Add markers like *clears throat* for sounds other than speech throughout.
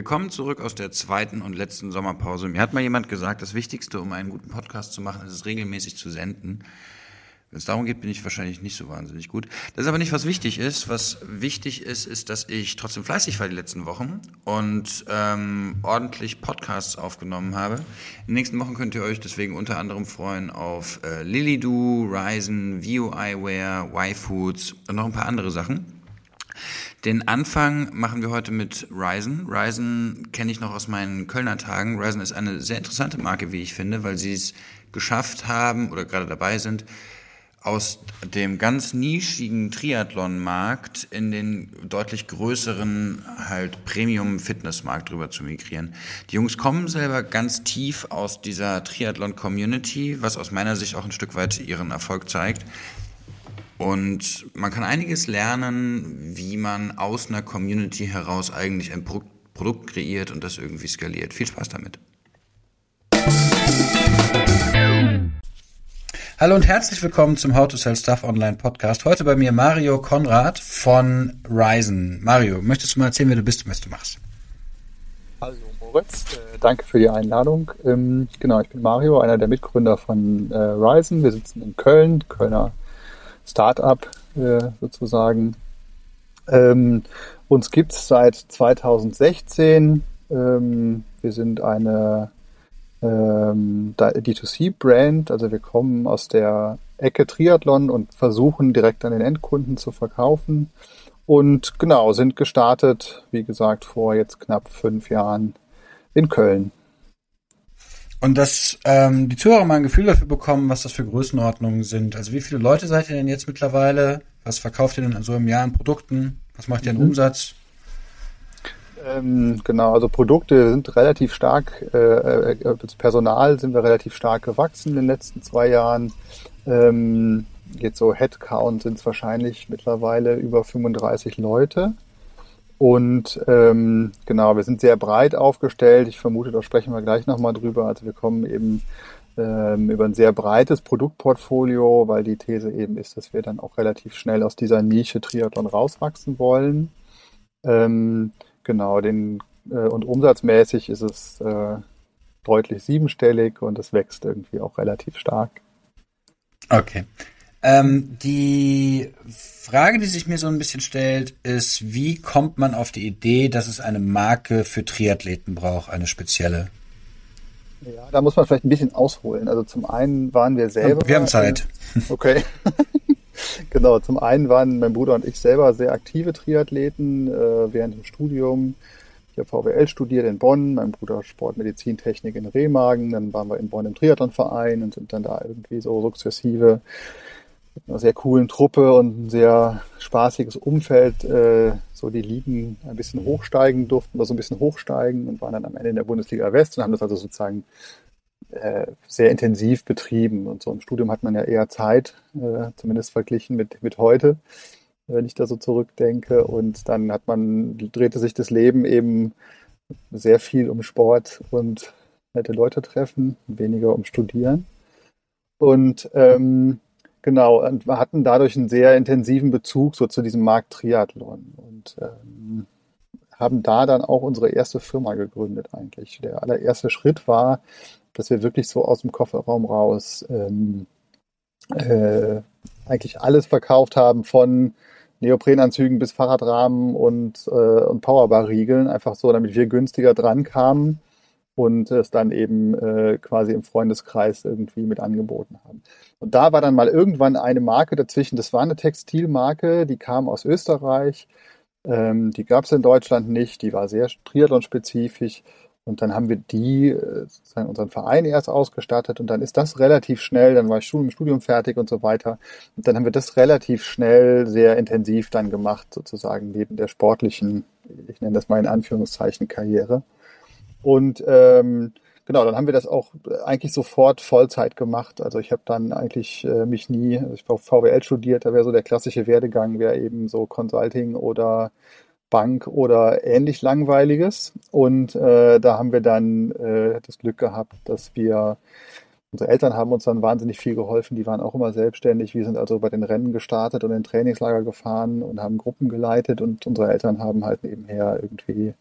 Willkommen zurück aus der zweiten und letzten Sommerpause. Mir hat mal jemand gesagt, das Wichtigste, um einen guten Podcast zu machen, ist es regelmäßig zu senden. Wenn es darum geht, bin ich wahrscheinlich nicht so wahnsinnig gut. Das ist aber nicht, was wichtig ist. Was wichtig ist, ist, dass ich trotzdem fleißig war die letzten Wochen und ähm, ordentlich Podcasts aufgenommen habe. In den nächsten Wochen könnt ihr euch deswegen unter anderem freuen auf äh, Lilydoo, Ryzen, VUIware, Y-Foods und noch ein paar andere Sachen. Den Anfang machen wir heute mit Ryzen. Ryzen kenne ich noch aus meinen Kölner Tagen. Ryzen ist eine sehr interessante Marke, wie ich finde, weil sie es geschafft haben oder gerade dabei sind, aus dem ganz nischigen Triathlon-Markt in den deutlich größeren halt Premium-Fitness-Markt drüber zu migrieren. Die Jungs kommen selber ganz tief aus dieser Triathlon-Community, was aus meiner Sicht auch ein Stück weit ihren Erfolg zeigt. Und man kann einiges lernen, wie man aus einer Community heraus eigentlich ein Produkt kreiert und das irgendwie skaliert. Viel Spaß damit. Hallo und herzlich willkommen zum How to Sell Stuff Online Podcast. Heute bei mir Mario Konrad von Ryzen. Mario, möchtest du mal erzählen, wer du bist und was du machst? Hallo Moritz, äh, danke für die Einladung. Ähm, genau, ich bin Mario, einer der Mitgründer von äh, Ryzen. Wir sitzen in Köln, Kölner Startup äh, sozusagen. Ähm, uns gibt's seit 2016. Ähm, wir sind eine ähm, D2C-Brand. Also wir kommen aus der Ecke Triathlon und versuchen direkt an den Endkunden zu verkaufen. Und genau, sind gestartet, wie gesagt, vor jetzt knapp fünf Jahren in Köln. Und dass ähm, die Zuhörer mal ein Gefühl dafür bekommen, was das für Größenordnungen sind. Also wie viele Leute seid ihr denn jetzt mittlerweile? Was verkauft ihr denn so im Jahr an Produkten? Was macht ihr an mhm. Umsatz? Ähm, genau, also Produkte sind relativ stark, äh, äh, Personal sind wir relativ stark gewachsen in den letzten zwei Jahren. Ähm, jetzt so Headcount sind es wahrscheinlich mittlerweile über 35 Leute. Und ähm, genau, wir sind sehr breit aufgestellt. Ich vermute, da sprechen wir gleich nochmal drüber. Also wir kommen eben ähm, über ein sehr breites Produktportfolio, weil die These eben ist, dass wir dann auch relativ schnell aus dieser Nische Triathlon rauswachsen wollen. Ähm, Genau, den äh, und umsatzmäßig ist es äh, deutlich siebenstellig und es wächst irgendwie auch relativ stark. Okay. Ähm, die Frage, die sich mir so ein bisschen stellt, ist, wie kommt man auf die Idee, dass es eine Marke für Triathleten braucht, eine spezielle? Ja, da muss man vielleicht ein bisschen ausholen. Also zum einen waren wir selber. Wir haben Zeit. *laughs* Okay. *laughs* genau, zum einen waren mein Bruder und ich selber sehr aktive Triathleten äh, während dem Studium. Ich habe VWL studiert in Bonn, mein Bruder Sportmedizintechnik in Remagen. Dann waren wir in Bonn im Triathlonverein und sind dann da irgendwie so sukzessive einer sehr coolen Truppe und ein sehr spaßiges Umfeld äh, so die Ligen ein bisschen hochsteigen durften, wir so ein bisschen hochsteigen und waren dann am Ende in der Bundesliga West und haben das also sozusagen äh, sehr intensiv betrieben. Und so im Studium hat man ja eher Zeit, äh, zumindest verglichen mit, mit heute, wenn ich da so zurückdenke. Und dann hat man, drehte sich das Leben eben sehr viel um Sport und nette Leute treffen, weniger um Studieren. Und ähm, genau, und wir hatten dadurch einen sehr intensiven Bezug so zu diesem Markt Triathlon und ähm, haben da dann auch unsere erste Firma gegründet eigentlich. Der allererste Schritt war, dass wir wirklich so aus dem Kofferraum raus ähm, äh, eigentlich alles verkauft haben von Neoprenanzügen bis Fahrradrahmen und, äh, und Powerbar-Riegeln, einfach so, damit wir günstiger dran kamen und es dann eben äh, quasi im Freundeskreis irgendwie mit angeboten haben. Und da war dann mal irgendwann eine Marke dazwischen, das war eine Textilmarke, die kam aus Österreich, ähm, die gab es in Deutschland nicht, die war sehr Triathlon-spezifisch und dann haben wir die, äh, sozusagen unseren Verein erst ausgestattet und dann ist das relativ schnell, dann war ich im Studium fertig und so weiter. Und dann haben wir das relativ schnell, sehr intensiv dann gemacht, sozusagen neben der sportlichen, ich nenne das mal in Anführungszeichen, Karriere. Und ähm, genau, dann haben wir das auch eigentlich sofort Vollzeit gemacht. Also ich habe dann eigentlich äh, mich nie, also ich war VWL studiert, da wäre so der klassische Werdegang, wäre eben so Consulting oder Bank oder ähnlich langweiliges. Und äh, da haben wir dann äh, das Glück gehabt, dass wir, unsere Eltern haben uns dann wahnsinnig viel geholfen, die waren auch immer selbstständig. Wir sind also bei den Rennen gestartet und in Trainingslager gefahren und haben Gruppen geleitet und unsere Eltern haben halt nebenher irgendwie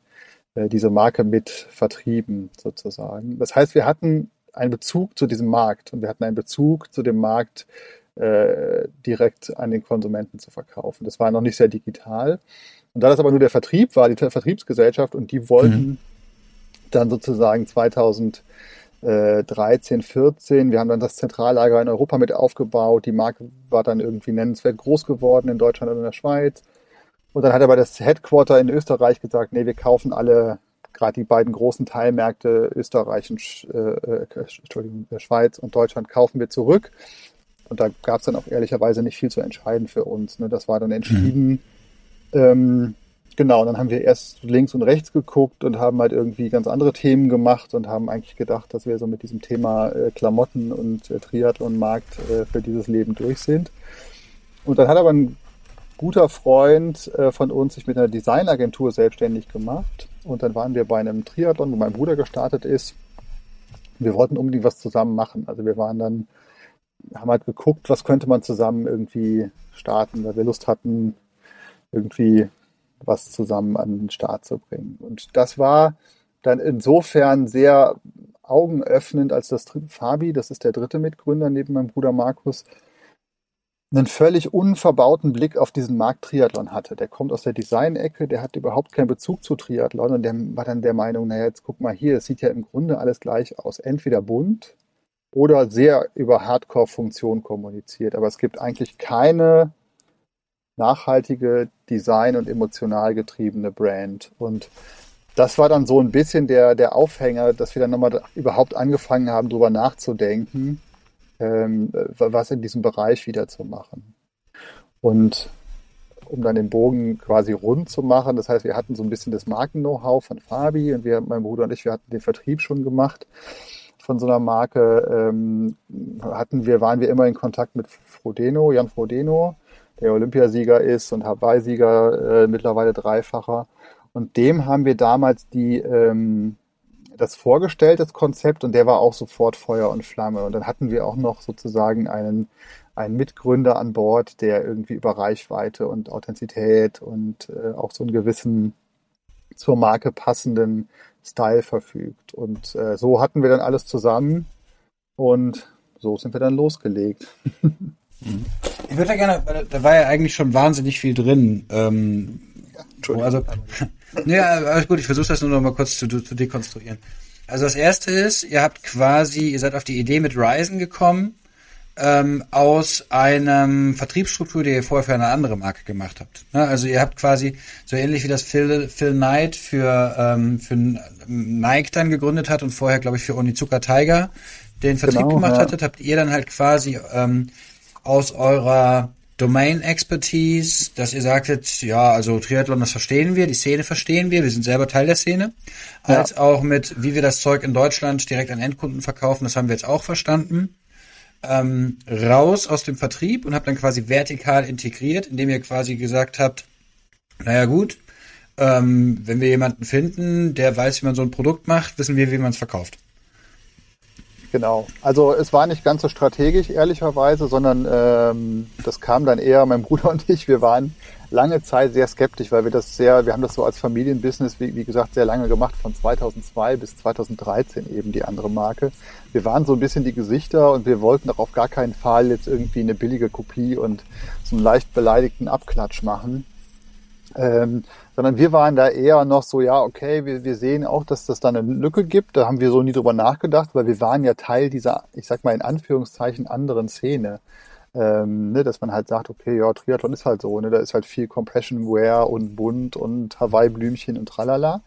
diese Marke mit vertrieben sozusagen. Das heißt, wir hatten einen Bezug zu diesem Markt und wir hatten einen Bezug zu dem Markt äh, direkt an den Konsumenten zu verkaufen. Das war noch nicht sehr digital. Und da das aber nur der Vertrieb war, die Vertriebsgesellschaft, und die wollten mhm. dann sozusagen 2000 13, 14. Wir haben dann das Zentrallager in Europa mit aufgebaut. Die Marke war dann irgendwie nennenswert groß geworden in Deutschland und in der Schweiz. Und dann hat aber das Headquarter in Österreich gesagt, nee, wir kaufen alle, gerade die beiden großen Teilmärkte Österreich und äh, äh Entschuldigung, Schweiz und Deutschland kaufen wir zurück. Und da gab es dann auch ehrlicherweise nicht viel zu entscheiden für uns. Ne? Das war dann entschieden. Mhm. Ähm, genau, und dann haben wir erst links und rechts geguckt und haben halt irgendwie ganz andere Themen gemacht und haben eigentlich gedacht, dass wir so mit diesem Thema äh, Klamotten und äh, Triathlon-Markt äh, für dieses Leben durch sind. Und dann hat aber ein guter Freund äh, von uns sich mit einer Designagentur selbstständig gemacht. Und dann waren wir bei einem Triathlon, wo mein Bruder gestartet ist. Wir wollten unbedingt was zusammen machen. Also wir waren dann haben halt geguckt, was könnte man zusammen irgendwie starten, weil wir Lust hatten, irgendwie was zusammen an den Start zu bringen. Und das war dann insofern sehr augenöffnend, als das Fabi, das ist der dritte Mitgründer neben meinem Bruder Markus, einen völlig unverbauten Blick auf diesen Markt Triathlon hatte. Der kommt aus der Design-Ecke, der hat überhaupt keinen Bezug zu Triathlon und der war dann der Meinung, naja, jetzt guck mal hier, es sieht ja im Grunde alles gleich aus. Entweder bunt, oder sehr über Hardcore-Funktion kommuniziert. Aber es gibt eigentlich keine nachhaltige, design- und emotional getriebene Brand. Und das war dann so ein bisschen der, der Aufhänger, dass wir dann nochmal überhaupt angefangen haben, darüber nachzudenken, ähm, was in diesem Bereich wieder zu machen. Und um dann den Bogen quasi rund zu machen, das heißt, wir hatten so ein bisschen das Marken-Know-how von Fabi und wir, mein Bruder und ich, wir hatten den Vertrieb schon gemacht von so einer Marke ähm, hatten wir, waren wir immer in Kontakt mit Frodeno, Jan Frodeno, der Olympiasieger ist und Hawaii-Sieger, äh, mittlerweile Dreifacher. Und dem haben wir damals die, ähm, das vorgestellt, das Konzept, und der war auch sofort Feuer und Flamme. Und dann hatten wir auch noch sozusagen einen, einen Mitgründer an Bord, der irgendwie über Reichweite und Authentizität und äh, auch so einen gewissen zur Marke passenden Style verfügt. Und äh, so hatten wir dann alles zusammen und so sind wir dann losgelegt. ich würde da gerne, da war ja eigentlich schon wahnsinnig viel drin. Ähm, ja, also, ja, alles gut, ich versuche das nur noch mal kurz zu, zu dekonstruieren. Also das erste ist, ihr habt quasi, ihr seid auf die Idee mit Ryzen gekommen, ähm, aus einem Vertriebsstruktur, die ihr vorher für eine andere Marke gemacht habt. Ne? Also ihr habt quasi so ähnlich wie das Phil, Phil Knight für, ähm, für Nike dann gegründet hat und vorher, glaube ich, für Onizuka Tiger den Vertrieb genau, gemacht ja. hattet, habt ihr dann halt quasi ähm, aus eurer Domain Expertise, dass ihr sagtet, ja, also Triathlon, das verstehen wir, die Szene verstehen wir, wir sind selber Teil der Szene, als ja. auch mit, wie wir das Zeug in Deutschland direkt an Endkunden verkaufen, das haben wir jetzt auch verstanden ähm, raus aus dem Vertrieb und habt dann quasi vertikal integriert, indem ihr quasi gesagt habt, naja gut, ähm, wenn wir jemanden finden, der weiß, wie man so ein Produkt macht, wissen wir, wie man es verkauft. Genau. Also es war nicht ganz so strategisch, ehrlicherweise, sondern ähm, das kam dann eher mein Bruder und ich. Wir waren lange Zeit sehr skeptisch, weil wir das sehr, wir haben das so als Familienbusiness, wie, wie gesagt, sehr lange gemacht, von 2002 bis 2013 eben die andere Marke. Wir waren so ein bisschen die Gesichter und wir wollten auch auf gar keinen Fall jetzt irgendwie eine billige Kopie und so einen leicht beleidigten Abklatsch machen. Ähm, sondern wir waren da eher noch so, ja, okay, wir, wir sehen auch, dass das da eine Lücke gibt. Da haben wir so nie drüber nachgedacht, weil wir waren ja Teil dieser, ich sag mal in Anführungszeichen, anderen Szene. Ähm, ne, dass man halt sagt, okay, ja, Triathlon ist halt so, ne, da ist halt viel Compression Wear und bunt und Hawaii-Blümchen und tralala.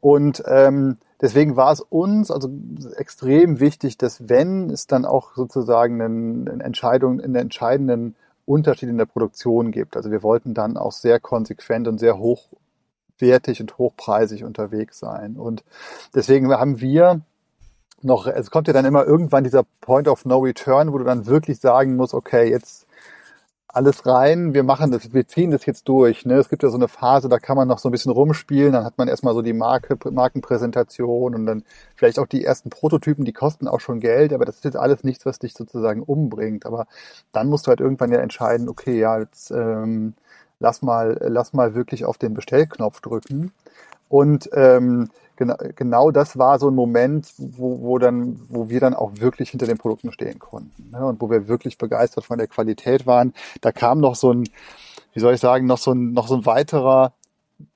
Und ähm, deswegen war es uns also extrem wichtig, dass wenn es dann auch sozusagen eine, Entscheidung, einen entscheidenden Unterschied in der Produktion gibt. Also wir wollten dann auch sehr konsequent und sehr hochwertig und hochpreisig unterwegs sein. Und deswegen haben wir noch, es kommt ja dann immer irgendwann dieser Point of No Return, wo du dann wirklich sagen musst, okay, jetzt alles rein, wir machen das, wir ziehen das jetzt durch. Ne? Es gibt ja so eine Phase, da kann man noch so ein bisschen rumspielen, dann hat man erstmal so die Marke, Markenpräsentation und dann vielleicht auch die ersten Prototypen, die kosten auch schon Geld, aber das ist jetzt alles nichts, was dich sozusagen umbringt. Aber dann musst du halt irgendwann ja entscheiden, okay, ja, jetzt ähm, lass mal, lass mal wirklich auf den Bestellknopf drücken. Und ähm, genau, genau das war so ein Moment, wo, wo dann, wo wir dann auch wirklich hinter den Produkten stehen konnten ne? und wo wir wirklich begeistert von der Qualität waren. Da kam noch so ein, wie soll ich sagen, noch so ein, noch so ein weiterer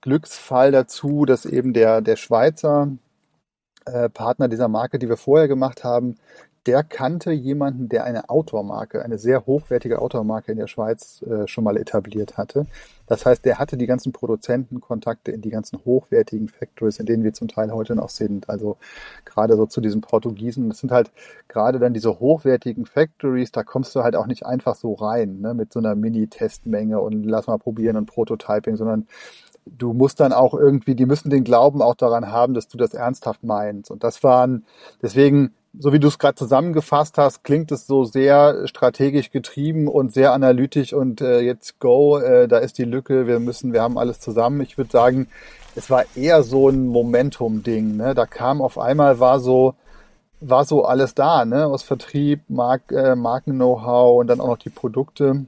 Glücksfall dazu, dass eben der, der Schweizer äh, Partner dieser Marke, die wir vorher gemacht haben, der kannte jemanden, der eine Outdoor-Marke, eine sehr hochwertige Outdoor-Marke in der Schweiz äh, schon mal etabliert hatte. Das heißt, der hatte die ganzen Produzentenkontakte in die ganzen hochwertigen Factories, in denen wir zum Teil heute noch sind. Also gerade so zu diesen Portugiesen. Das sind halt gerade dann diese hochwertigen Factories, da kommst du halt auch nicht einfach so rein, ne, mit so einer Mini-Testmenge und lass mal probieren und Prototyping, sondern du musst dann auch irgendwie, die müssen den Glauben auch daran haben, dass du das ernsthaft meinst. Und das waren, deswegen, so wie du es gerade zusammengefasst hast, klingt es so sehr strategisch getrieben und sehr analytisch und äh, jetzt go, äh, da ist die Lücke, wir müssen, wir haben alles zusammen. Ich würde sagen, es war eher so ein Momentum-Ding. Ne? Da kam auf einmal, war so, war so alles da, ne? Aus Vertrieb, Mark, äh, Marken-Know-how und dann auch noch die Produkte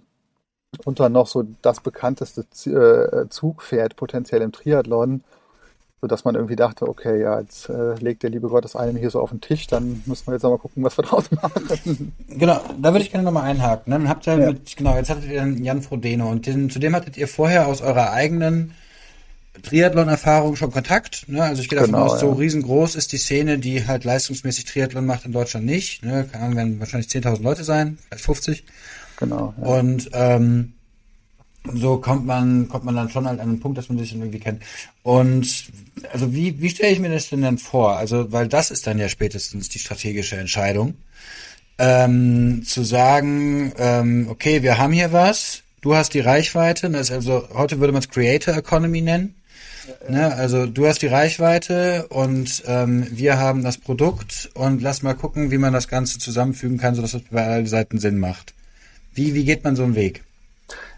und dann noch so das bekannteste äh, Zugpferd potenziell im Triathlon, sodass man irgendwie dachte, okay, ja, jetzt äh, legt der liebe Gott das eine hier so auf den Tisch, dann müssen wir jetzt mal gucken, was wir *laughs* draus machen. Genau, da würde ich gerne nochmal einhaken. Ne? Dann habt ihr ja. mit, genau, jetzt hattet ihr Jan Frodeno und den, zu dem hattet ihr vorher aus eurer eigenen Triathlon-Erfahrung schon Kontakt. Ne? Also ich gehe davon genau, aus, so ja. riesengroß ist die Szene, die halt leistungsmäßig Triathlon macht in Deutschland nicht. Ne? Keine Ahnung, werden wahrscheinlich 10.000 Leute sein, vielleicht 50. Genau. Ja. Und ähm, so kommt man, kommt man dann schon halt an den Punkt, dass man sich dann irgendwie kennt. Und also wie, wie stelle ich mir das denn dann vor? Also, weil das ist dann ja spätestens die strategische Entscheidung. Ähm, zu sagen, ähm, okay, wir haben hier was, du hast die Reichweite, das ist also, heute würde man es Creator Economy nennen. Ne, also du hast die Reichweite und ähm, wir haben das Produkt und lass mal gucken, wie man das Ganze zusammenfügen kann, sodass es bei allen Seiten Sinn macht. Wie, wie geht man so einen Weg?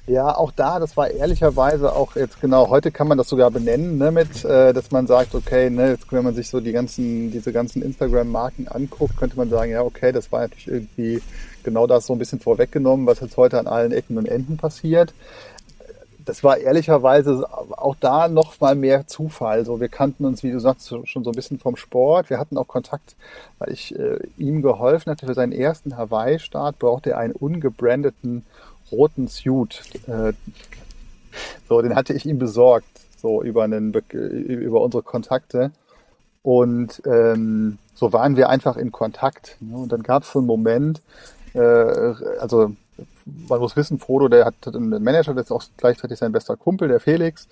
Ja, auch da, das war ehrlicherweise auch jetzt genau, heute kann man das sogar benennen, ne, mit, äh, dass man sagt, okay, ne, jetzt, wenn man sich so die ganzen, diese ganzen Instagram-Marken anguckt, könnte man sagen, ja, okay, das war natürlich irgendwie genau das so ein bisschen vorweggenommen, was jetzt heute an allen Ecken und Enden passiert. Das war ehrlicherweise auch da noch mal mehr Zufall. So, wir kannten uns, wie du sagst, schon so ein bisschen vom Sport. Wir hatten auch Kontakt, weil ich äh, ihm geholfen hatte für seinen ersten Hawaii-Start, brauchte er einen ungebrandeten roten Suit. Äh, so, den hatte ich ihm besorgt, so über, einen, über unsere Kontakte. Und ähm, so waren wir einfach in Kontakt. Ne? Und dann gab es so einen Moment, äh, also man muss wissen, Frodo, der hat einen Manager, der ist auch gleichzeitig sein bester Kumpel, der Felix.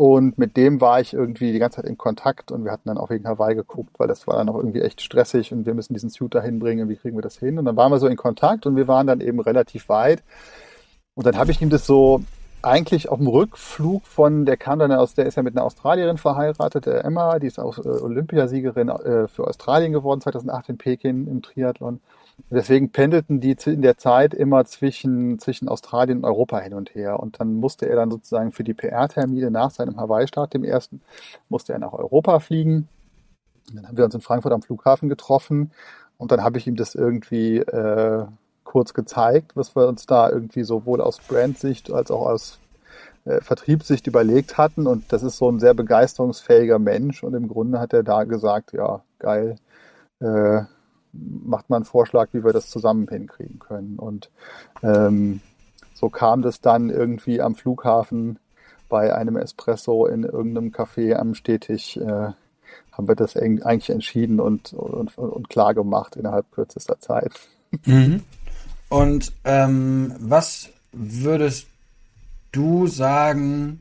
Und mit dem war ich irgendwie die ganze Zeit in Kontakt und wir hatten dann auch wegen Hawaii geguckt, weil das war dann auch irgendwie echt stressig und wir müssen diesen Suit dahin bringen, wie kriegen wir das hin? Und dann waren wir so in Kontakt und wir waren dann eben relativ weit. Und dann habe ich ihm das so eigentlich auf dem Rückflug von, der kam dann aus, der ist ja mit einer Australierin verheiratet, der Emma, die ist auch äh, Olympiasiegerin äh, für Australien geworden, 2008 in Peking im Triathlon. Deswegen pendelten die in der Zeit immer zwischen, zwischen Australien und Europa hin und her. Und dann musste er dann sozusagen für die PR-Termine nach seinem Hawaii-Start, dem ersten, musste er nach Europa fliegen. Und dann haben wir uns in Frankfurt am Flughafen getroffen. Und dann habe ich ihm das irgendwie äh, kurz gezeigt, was wir uns da irgendwie sowohl aus Brandsicht als auch aus äh, Vertriebssicht überlegt hatten. Und das ist so ein sehr begeisterungsfähiger Mensch. Und im Grunde hat er da gesagt, ja, geil, äh, macht man einen Vorschlag, wie wir das zusammen hinkriegen können. Und ähm, so kam das dann irgendwie am Flughafen bei einem Espresso in irgendeinem Café am Stehtisch, äh, haben wir das eigentlich entschieden und, und, und klar gemacht innerhalb kürzester Zeit. Mhm. Und ähm, was würdest du sagen,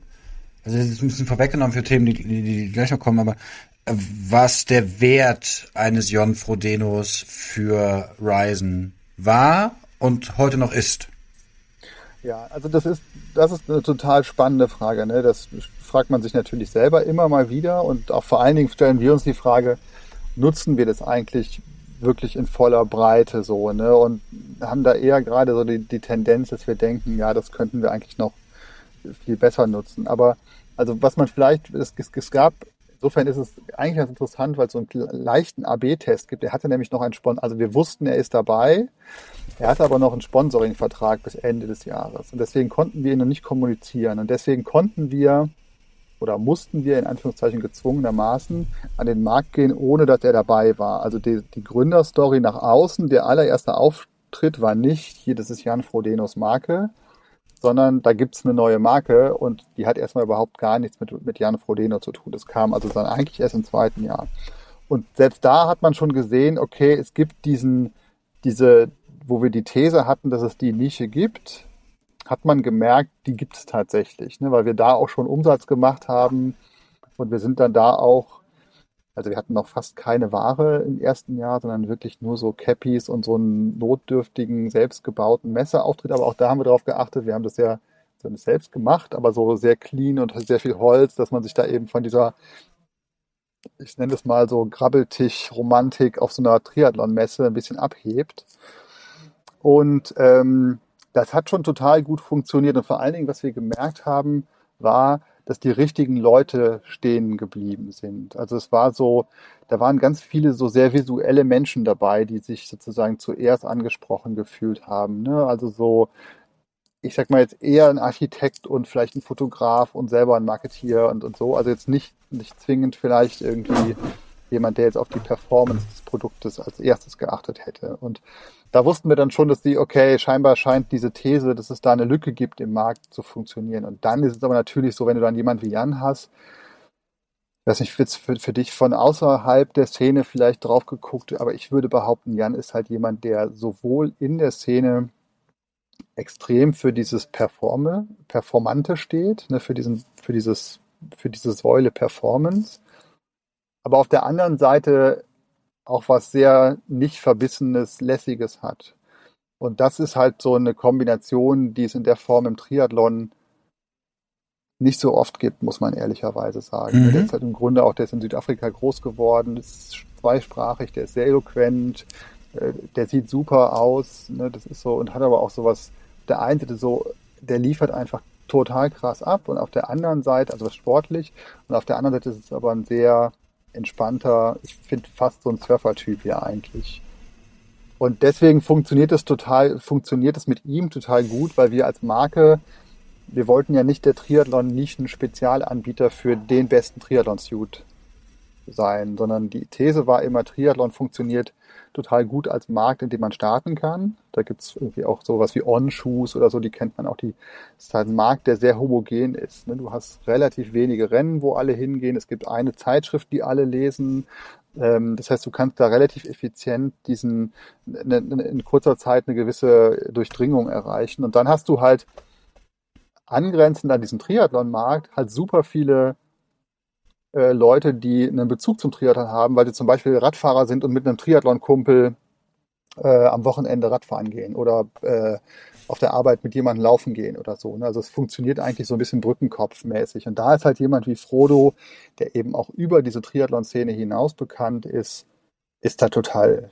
also das ist ein bisschen vorweggenommen für Themen, die, die, die gleich noch kommen, aber was der Wert eines Jon Frodenos für Ryzen war und heute noch ist? Ja, also das ist, das ist eine total spannende Frage. Ne? Das fragt man sich natürlich selber immer mal wieder und auch vor allen Dingen stellen wir uns die Frage, nutzen wir das eigentlich wirklich in voller Breite so, ne? Und haben da eher gerade so die, die Tendenz, dass wir denken, ja, das könnten wir eigentlich noch viel besser nutzen. Aber also was man vielleicht, es, es gab Insofern ist es eigentlich ganz interessant, weil es so einen leichten AB-Test gibt. Er hatte nämlich noch einen Sponsor, also wir wussten, er ist dabei. Er hatte aber noch einen Sponsoring-Vertrag bis Ende des Jahres. Und deswegen konnten wir ihn noch nicht kommunizieren. Und deswegen konnten wir oder mussten wir in Anführungszeichen gezwungenermaßen an den Markt gehen, ohne dass er dabei war. Also die, die Gründerstory nach außen, der allererste Auftritt war nicht, hier, das ist Jan Frodenos Marke, sondern da gibt's eine neue Marke und die hat erstmal überhaupt gar nichts mit, mit Jan Frodeno zu tun. Das kam also dann eigentlich erst im zweiten Jahr. Und selbst da hat man schon gesehen, okay, es gibt diesen, diese, wo wir die These hatten, dass es die Nische gibt, hat man gemerkt, die gibt es tatsächlich, ne, weil wir da auch schon Umsatz gemacht haben und wir sind dann da auch, also wir hatten noch fast keine Ware im ersten Jahr, sondern wirklich nur so Cappies und so einen notdürftigen, selbstgebauten Messeauftritt, aber auch da haben wir darauf geachtet, wir haben das ja selbst gemacht, aber so sehr clean und sehr viel Holz, dass man sich da eben von dieser ich nenne es mal so Grabbeltisch-Romantik auf so einer Triathlon-Messe ein bisschen abhebt. Und ähm, das hat schon total gut funktioniert. Und vor allen Dingen, was wir gemerkt haben, war, dass die richtigen Leute stehen geblieben sind. Also es war so, da waren ganz viele so sehr visuelle Menschen dabei, die sich sozusagen zuerst angesprochen gefühlt haben. Ne? Also so, ich sag mal jetzt eher ein Architekt und vielleicht ein Fotograf und selber ein Marketeer und, und so. Also jetzt nicht, nicht zwingend vielleicht irgendwie jemand, der jetzt auf die Performance des Produktes als erstes geachtet hätte. Und da wussten wir dann schon, dass die, okay, scheinbar scheint diese These, dass es da eine Lücke gibt im Markt zu funktionieren. Und dann ist es aber natürlich so, wenn du dann jemand wie Jan hast, weiß nicht, für, für dich von außerhalb der Szene vielleicht drauf geguckt, aber ich würde behaupten, Jan ist halt jemand, der sowohl in der Szene extrem für dieses Performe, Performante steht, ne, für diesen, für dieses, für diese Säule Performance, aber auf der anderen Seite auch was sehr nicht verbissenes, lässiges hat. Und das ist halt so eine Kombination, die es in der Form im Triathlon nicht so oft gibt, muss man ehrlicherweise sagen. Mhm. Der ist halt im Grunde auch, der ist in Südafrika groß geworden, ist zweisprachig, der ist sehr eloquent, äh, der sieht super aus, ne, das ist so, und hat aber auch sowas, der eine so, der liefert einfach total krass ab und auf der anderen Seite, also sportlich, und auf der anderen Seite ist es aber ein sehr entspannter, ich finde fast so ein Surfer-Typ ja eigentlich. Und deswegen funktioniert es total, funktioniert es mit ihm total gut, weil wir als Marke, wir wollten ja nicht der Triathlon nicht ein Spezialanbieter für den besten Triathlon-Suit sein, sondern die These war immer, Triathlon funktioniert total gut als Markt, in dem man starten kann. Da gibt es irgendwie auch sowas wie On-Shoes oder so, die kennt man auch. Die ist halt ein Markt, der sehr homogen ist. Ne? Du hast relativ wenige Rennen, wo alle hingehen. Es gibt eine Zeitschrift, die alle lesen. Ähm, das heißt, du kannst da relativ effizient diesen ne, ne, in kurzer Zeit eine gewisse Durchdringung erreichen. Und dann hast du halt angrenzend an diesen Triathlon-Markt halt super viele äh, Leute, die einen Bezug zum Triathlon haben, weil sie zum Beispiel Radfahrer sind und mit einem Triathlon-Kumpel äh, am Wochenende Radfahren gehen oder äh, auf der Arbeit mit jemandem laufen gehen oder so. Ne? Also es funktioniert eigentlich so ein bisschen Brückenkopfmäßig. Und da ist halt jemand wie Frodo, der eben auch über diese Triathlon-Szene hinaus bekannt ist, ist da total,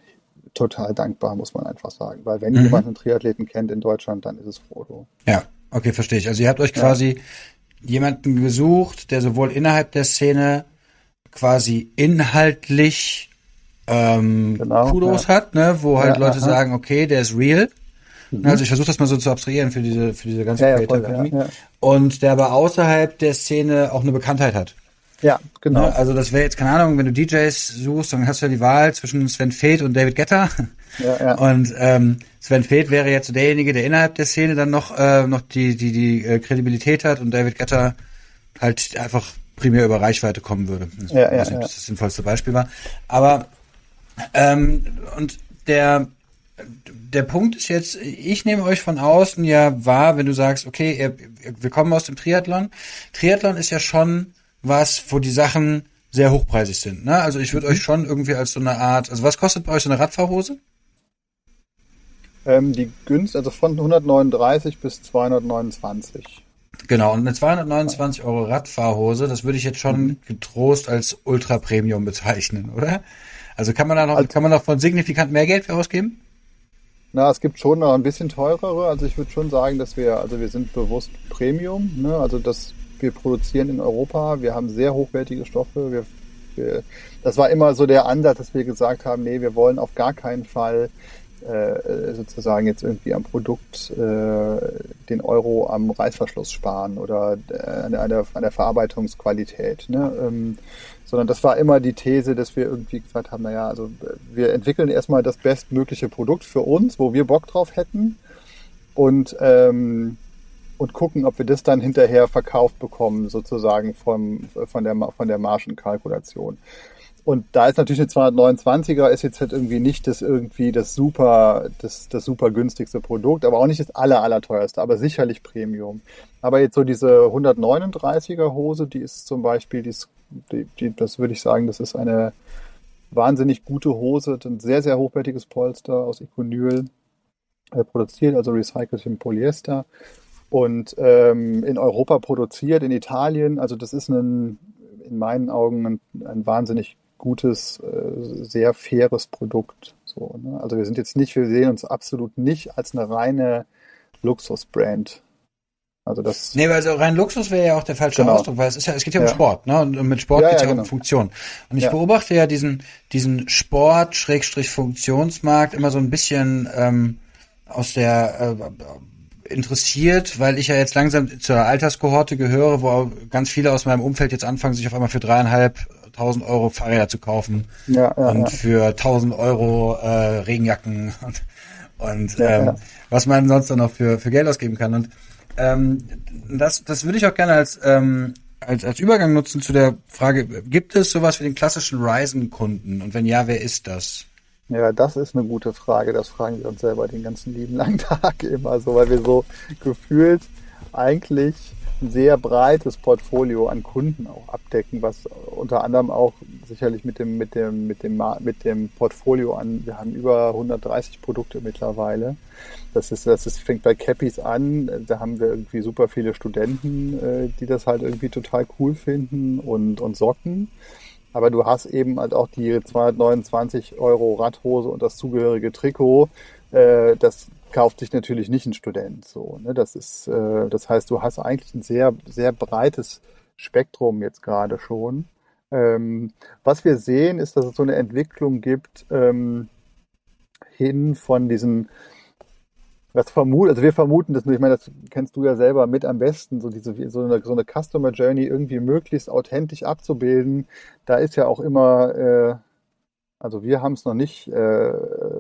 total dankbar, muss man einfach sagen. Weil wenn mhm. jemand einen Triathleten kennt in Deutschland, dann ist es Frodo. Ja, okay, verstehe ich. Also ihr habt euch quasi ja jemanden gesucht, der sowohl innerhalb der Szene quasi inhaltlich ähm, genau, Kudos ja. hat, ne, wo halt ja, Leute aha. sagen, okay, der ist real. Mhm. Also ich versuche das mal so zu abstrahieren für diese für diese ganze ja, Creative Academy. Ja, Und der aber außerhalb der Szene auch eine Bekanntheit hat. Ja, genau. Ne, also das wäre jetzt keine Ahnung, wenn du DJs suchst, dann hast du ja die Wahl zwischen Sven Feth und David Getter. Ja, ja. Und ähm, Sven Feth wäre jetzt derjenige, der innerhalb der Szene dann noch äh, noch die die die äh, Kredibilität hat und David Getter halt einfach primär über Reichweite kommen würde. Ich ja, weiß nicht, ob das das sinnvollste Beispiel war. Aber ähm, und der der Punkt ist jetzt, ich nehme euch von außen ja wahr, wenn du sagst, okay, ihr, wir kommen aus dem Triathlon. Triathlon ist ja schon was, wo die Sachen sehr hochpreisig sind. Ne? Also ich würde mhm. euch schon irgendwie als so eine Art, also was kostet bei euch so eine Radfahrhose? Ähm, die günst, also von 139 bis 229. Genau, und eine 229 Euro Radfahrhose, das würde ich jetzt schon mhm. getrost als Ultra Premium bezeichnen, oder? Also kann man da noch, also, kann man noch von signifikant mehr Geld für ausgeben? Na, es gibt schon noch ein bisschen teurere. Also ich würde schon sagen, dass wir, also wir sind bewusst Premium. Ne? Also das, wir produzieren in Europa, wir haben sehr hochwertige Stoffe. Wir, wir, das war immer so der Ansatz, dass wir gesagt haben, nee, wir wollen auf gar keinen Fall äh, sozusagen jetzt irgendwie am Produkt äh, den Euro am Reißverschluss sparen oder äh, an, der, an der Verarbeitungsqualität. Ne? Ähm, sondern das war immer die These, dass wir irgendwie gesagt haben, naja, also wir entwickeln erstmal das bestmögliche Produkt für uns, wo wir Bock drauf hätten und, ähm, und gucken, ob wir das dann hinterher verkauft bekommen, sozusagen vom, von, der, von der Margenkalkulation. Und da ist natürlich eine 229er ist jetzt halt irgendwie nicht das irgendwie das super, das, das super günstigste Produkt, aber auch nicht das aller, aller teuerste, aber sicherlich Premium. Aber jetzt so diese 139er Hose, die ist zum Beispiel, die, ist, die, die das würde ich sagen, das ist eine wahnsinnig gute Hose, ein sehr, sehr hochwertiges Polster aus Econyl äh, produziert, also recyceltem Polyester und ähm, in Europa produziert, in Italien. Also das ist ein, in meinen Augen ein, ein wahnsinnig gutes, äh, sehr faires Produkt. So, ne? Also wir sind jetzt nicht, wir sehen uns absolut nicht als eine reine Luxusbrand. Also das. Nee, weil so rein Luxus wäre ja auch der falsche genau. Ausdruck, weil es ist ja, es geht ja um ja. Sport, ne? Und mit Sport ja, geht es ja, ja genau. um Funktion. Und ich beobachte ja diesen, diesen Sport, Schrägstrich Funktionsmarkt immer so ein bisschen ähm, aus der äh, interessiert, weil ich ja jetzt langsam zur Alterskohorte gehöre, wo ganz viele aus meinem Umfeld jetzt anfangen, sich auf einmal für dreieinhalb 1000 Euro Fahrräder zu kaufen ja, ja, und ja. für 1000 Euro äh, Regenjacken und, und ähm, was man sonst noch für, für Geld ausgeben kann. Und ähm, das, das würde ich auch gerne als, ähm, als, als Übergang nutzen zu der Frage, gibt es sowas wie den klassischen Ryzen-Kunden? Und wenn ja, wer ist das? Ja, das ist eine gute Frage. Das fragen wir uns selber den ganzen lieben langen *laughs* Tag immer so, weil wir so gefühlt eigentlich ein sehr breites Portfolio an Kunden auch abdecken, was unter anderem auch sicherlich mit dem, mit dem, mit dem, mit dem Portfolio an, wir haben über 130 Produkte mittlerweile. Das ist, das ist, fängt bei Cappies an, da haben wir irgendwie super viele Studenten, äh, die das halt irgendwie total cool finden und, und Socken. Aber du hast eben halt auch die 229 Euro Radhose und das zugehörige Trikot. Äh, das kauft sich natürlich nicht ein Student so. Ne? Das ist, äh, das heißt, du hast eigentlich ein sehr, sehr breites Spektrum jetzt gerade schon. Ähm, was wir sehen, ist, dass es so eine Entwicklung gibt ähm, hin von diesen was vermuten, also wir vermuten das ich meine, das kennst du ja selber mit am besten, so diese, so eine, so eine Customer Journey irgendwie möglichst authentisch abzubilden. Da ist ja auch immer, äh, also wir haben es noch nicht äh,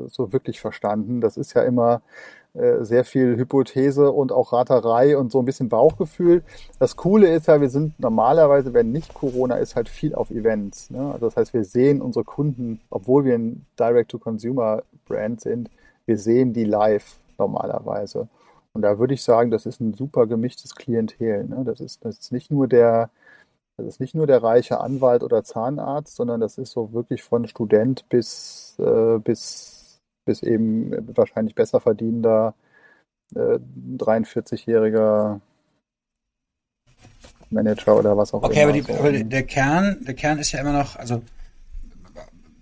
so wirklich verstanden. Das ist ja immer äh, sehr viel Hypothese und auch Raterei und so ein bisschen Bauchgefühl. Das Coole ist ja, wir sind normalerweise, wenn nicht Corona ist, halt viel auf Events. Ne? Also das heißt, wir sehen unsere Kunden, obwohl wir ein Direct-to-Consumer-Brand sind, wir sehen die live normalerweise. Und da würde ich sagen, das ist ein super gemischtes Klientel. Ne? Das, ist, das ist nicht nur der das ist nicht nur der reiche Anwalt oder Zahnarzt, sondern das ist so wirklich von Student bis, äh, bis, bis eben wahrscheinlich besser verdienender äh, 43-jähriger Manager oder was auch okay, immer. Okay, aber, aber der Kern, der Kern ist ja immer noch, also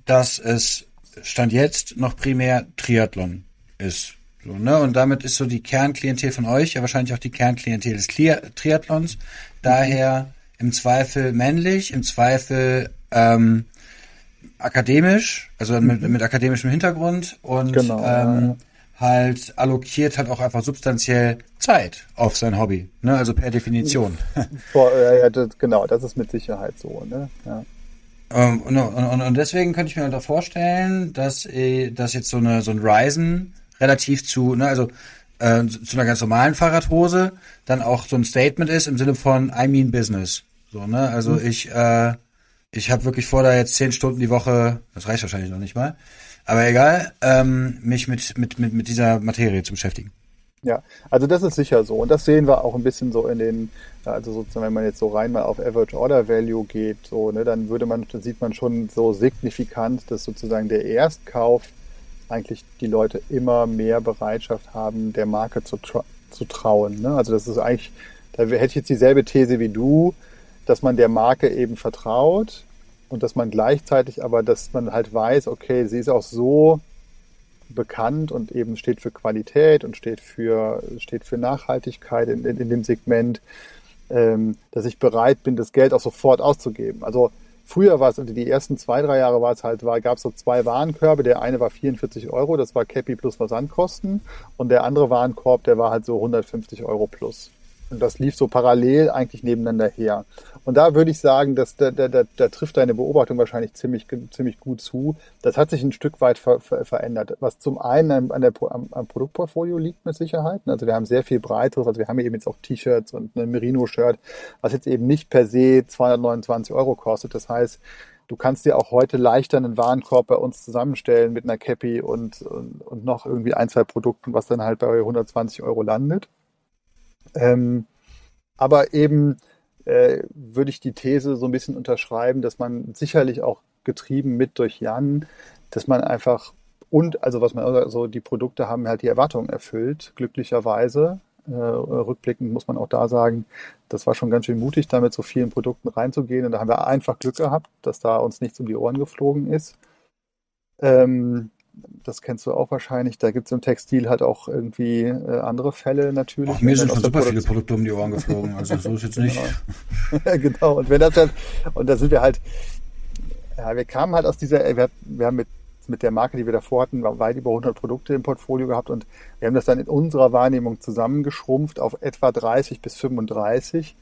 dass es Stand jetzt noch primär Triathlon ist. So, ne? Und damit ist so die Kernklientel von euch ja wahrscheinlich auch die Kernklientel des Triathlons. Daher im Zweifel männlich, im Zweifel ähm, akademisch, also mit, mhm. mit akademischem Hintergrund und genau, ähm, halt allokiert hat auch einfach substanziell Zeit auf sein Hobby, ne? also per Definition. *laughs* Vor, ja, das, genau, das ist mit Sicherheit so. Ne? Ja. Ähm, und, und, und deswegen könnte ich mir halt auch vorstellen, dass, äh, dass jetzt so eine so ein Ryzen relativ zu, ne, also äh, zu einer ganz normalen Fahrradhose dann auch so ein Statement ist im Sinne von I mean business. So, ne? Also mhm. ich, äh, ich habe wirklich vor, da jetzt zehn Stunden die Woche, das reicht wahrscheinlich noch nicht mal, aber egal, ähm, mich mit, mit, mit, mit dieser Materie zu beschäftigen. Ja, also das ist sicher so. Und das sehen wir auch ein bisschen so in den, also sozusagen, wenn man jetzt so rein mal auf Average Order Value geht, so, ne, dann würde man, dann sieht man schon so signifikant, dass sozusagen der Erstkauf eigentlich die Leute immer mehr Bereitschaft haben, der Marke zu, zu trauen. Ne? Also das ist eigentlich, da hätte ich jetzt dieselbe These wie du, dass man der Marke eben vertraut und dass man gleichzeitig aber, dass man halt weiß, okay, sie ist auch so bekannt und eben steht für Qualität und steht für, steht für Nachhaltigkeit in, in, in dem Segment, ähm, dass ich bereit bin, das Geld auch sofort auszugeben. Also früher war es, also die ersten zwei, drei Jahre war es halt, war, gab es so zwei Warenkörbe. Der eine war 44 Euro, das war Cappy plus Versandkosten. Und der andere Warenkorb, der war halt so 150 Euro plus. Und das lief so parallel eigentlich nebeneinander her. Und da würde ich sagen, dass da, da, da, da trifft deine Beobachtung wahrscheinlich ziemlich, ziemlich gut zu. Das hat sich ein Stück weit ver, ver, verändert. Was zum einen an der, am, am Produktportfolio liegt mit Sicherheit. Also wir haben sehr viel breiteres. Also wir haben eben jetzt auch T-Shirts und ein Merino-Shirt, was jetzt eben nicht per se 229 Euro kostet. Das heißt, du kannst dir auch heute leichter einen Warenkorb bei uns zusammenstellen mit einer Cappy und, und, und noch irgendwie ein, zwei Produkten, was dann halt bei 120 Euro landet. Ähm, aber eben äh, würde ich die These so ein bisschen unterschreiben, dass man sicherlich auch getrieben mit durch Jan, dass man einfach und also was man also die Produkte haben halt die Erwartungen erfüllt, glücklicherweise. Äh, rückblickend muss man auch da sagen, das war schon ganz schön mutig, da mit so vielen Produkten reinzugehen. Und da haben wir einfach Glück gehabt, dass da uns nichts um die Ohren geflogen ist. Ähm, das kennst du auch wahrscheinlich. Da gibt es im Textil halt auch irgendwie äh, andere Fälle natürlich. Auch mir sind schon super viele Produkte um die Ohren geflogen, also so ist jetzt nicht. Genau. *laughs* genau. Und wenn das dann, und da sind wir halt, ja, wir kamen halt aus dieser, wir, wir haben mit mit der Marke, die wir davor hatten, weit über 100 Produkte im Portfolio gehabt und wir haben das dann in unserer Wahrnehmung zusammengeschrumpft auf etwa 30 bis 35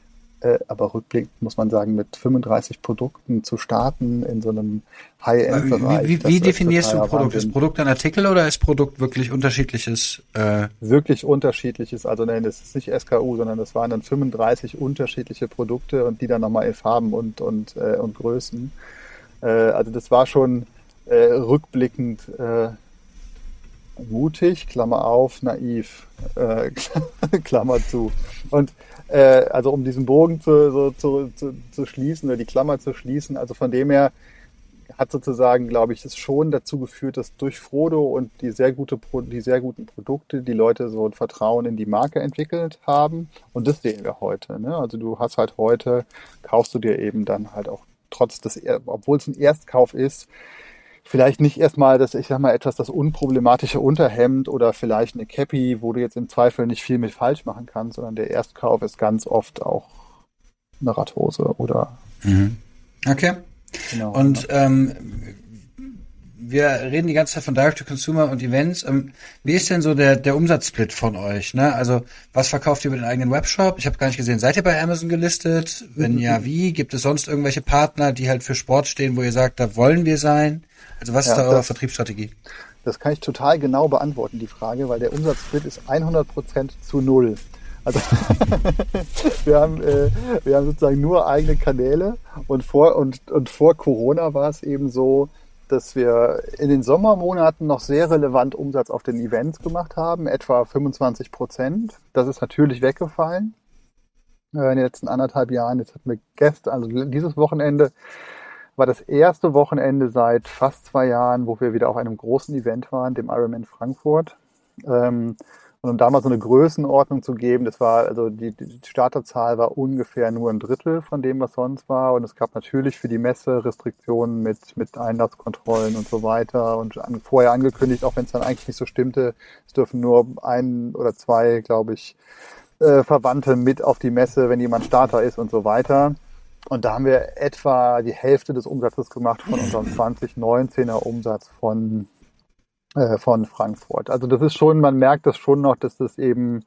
äh, aber rückblickend muss man sagen, mit 35 Produkten zu starten in so einem High-End-Bereich. Wie, wie, wie definierst du Produkt? Wahnsinn. Ist Produkt ein Artikel oder ist Produkt wirklich unterschiedliches? Äh wirklich unterschiedliches. Also nein, das ist nicht SKU, sondern das waren dann 35 unterschiedliche Produkte und die dann nochmal in Farben und, und, äh, und Größen. Äh, also das war schon äh, rückblickend äh, mutig, Klammer auf, naiv, äh, *laughs* Klammer zu. Und äh, also um diesen Bogen zu, so, zu, zu, zu schließen oder die Klammer zu schließen, also von dem her hat sozusagen, glaube ich, es schon dazu geführt, dass durch Frodo und die sehr gute, die sehr guten Produkte die Leute so ein Vertrauen in die Marke entwickelt haben. Und das sehen wir heute. Ne? Also du hast halt heute, kaufst du dir eben dann halt auch trotz des, obwohl es ein Erstkauf ist, vielleicht nicht erstmal das, ich sag mal, etwas das unproblematische Unterhemd oder vielleicht eine Cappy, wo du jetzt im Zweifel nicht viel mit falsch machen kannst, sondern der Erstkauf ist ganz oft auch eine Radhose oder. Mhm. Okay. Genau, und ja. ähm, wir reden die ganze Zeit von Direct to Consumer und Events. Ähm, wie ist denn so der, der Umsatzsplit von euch? Ne? Also was verkauft ihr über den eigenen Webshop? Ich habe gar nicht gesehen, seid ihr bei Amazon gelistet? Wenn ja, wie? Gibt es sonst irgendwelche Partner, die halt für Sport stehen, wo ihr sagt, da wollen wir sein? Also was ist ja, da eure das, Vertriebsstrategie? Das kann ich total genau beantworten, die Frage, weil der Umsatzsplit ist 100% zu null. Also *laughs* wir, haben, äh, wir haben sozusagen nur eigene Kanäle und vor, und, und vor Corona war es eben so, dass wir in den Sommermonaten noch sehr relevant Umsatz auf den Events gemacht haben, etwa 25 Prozent. Das ist natürlich weggefallen äh, in den letzten anderthalb Jahren. Jetzt hatten wir gestern, also dieses Wochenende war das erste Wochenende seit fast zwei Jahren, wo wir wieder auf einem großen Event waren, dem Ironman Frankfurt. Ähm, und um da mal so eine Größenordnung zu geben, das war, also die, die Starterzahl war ungefähr nur ein Drittel von dem, was sonst war. Und es gab natürlich für die Messe Restriktionen mit, mit Einlasskontrollen und so weiter und an, vorher angekündigt, auch wenn es dann eigentlich nicht so stimmte, es dürfen nur ein oder zwei, glaube ich, äh, Verwandte mit auf die Messe, wenn jemand Starter ist und so weiter. Und da haben wir etwa die Hälfte des Umsatzes gemacht von unserem *laughs* 2019er Umsatz von, äh, von Frankfurt. Also das ist schon, man merkt das schon noch, dass das eben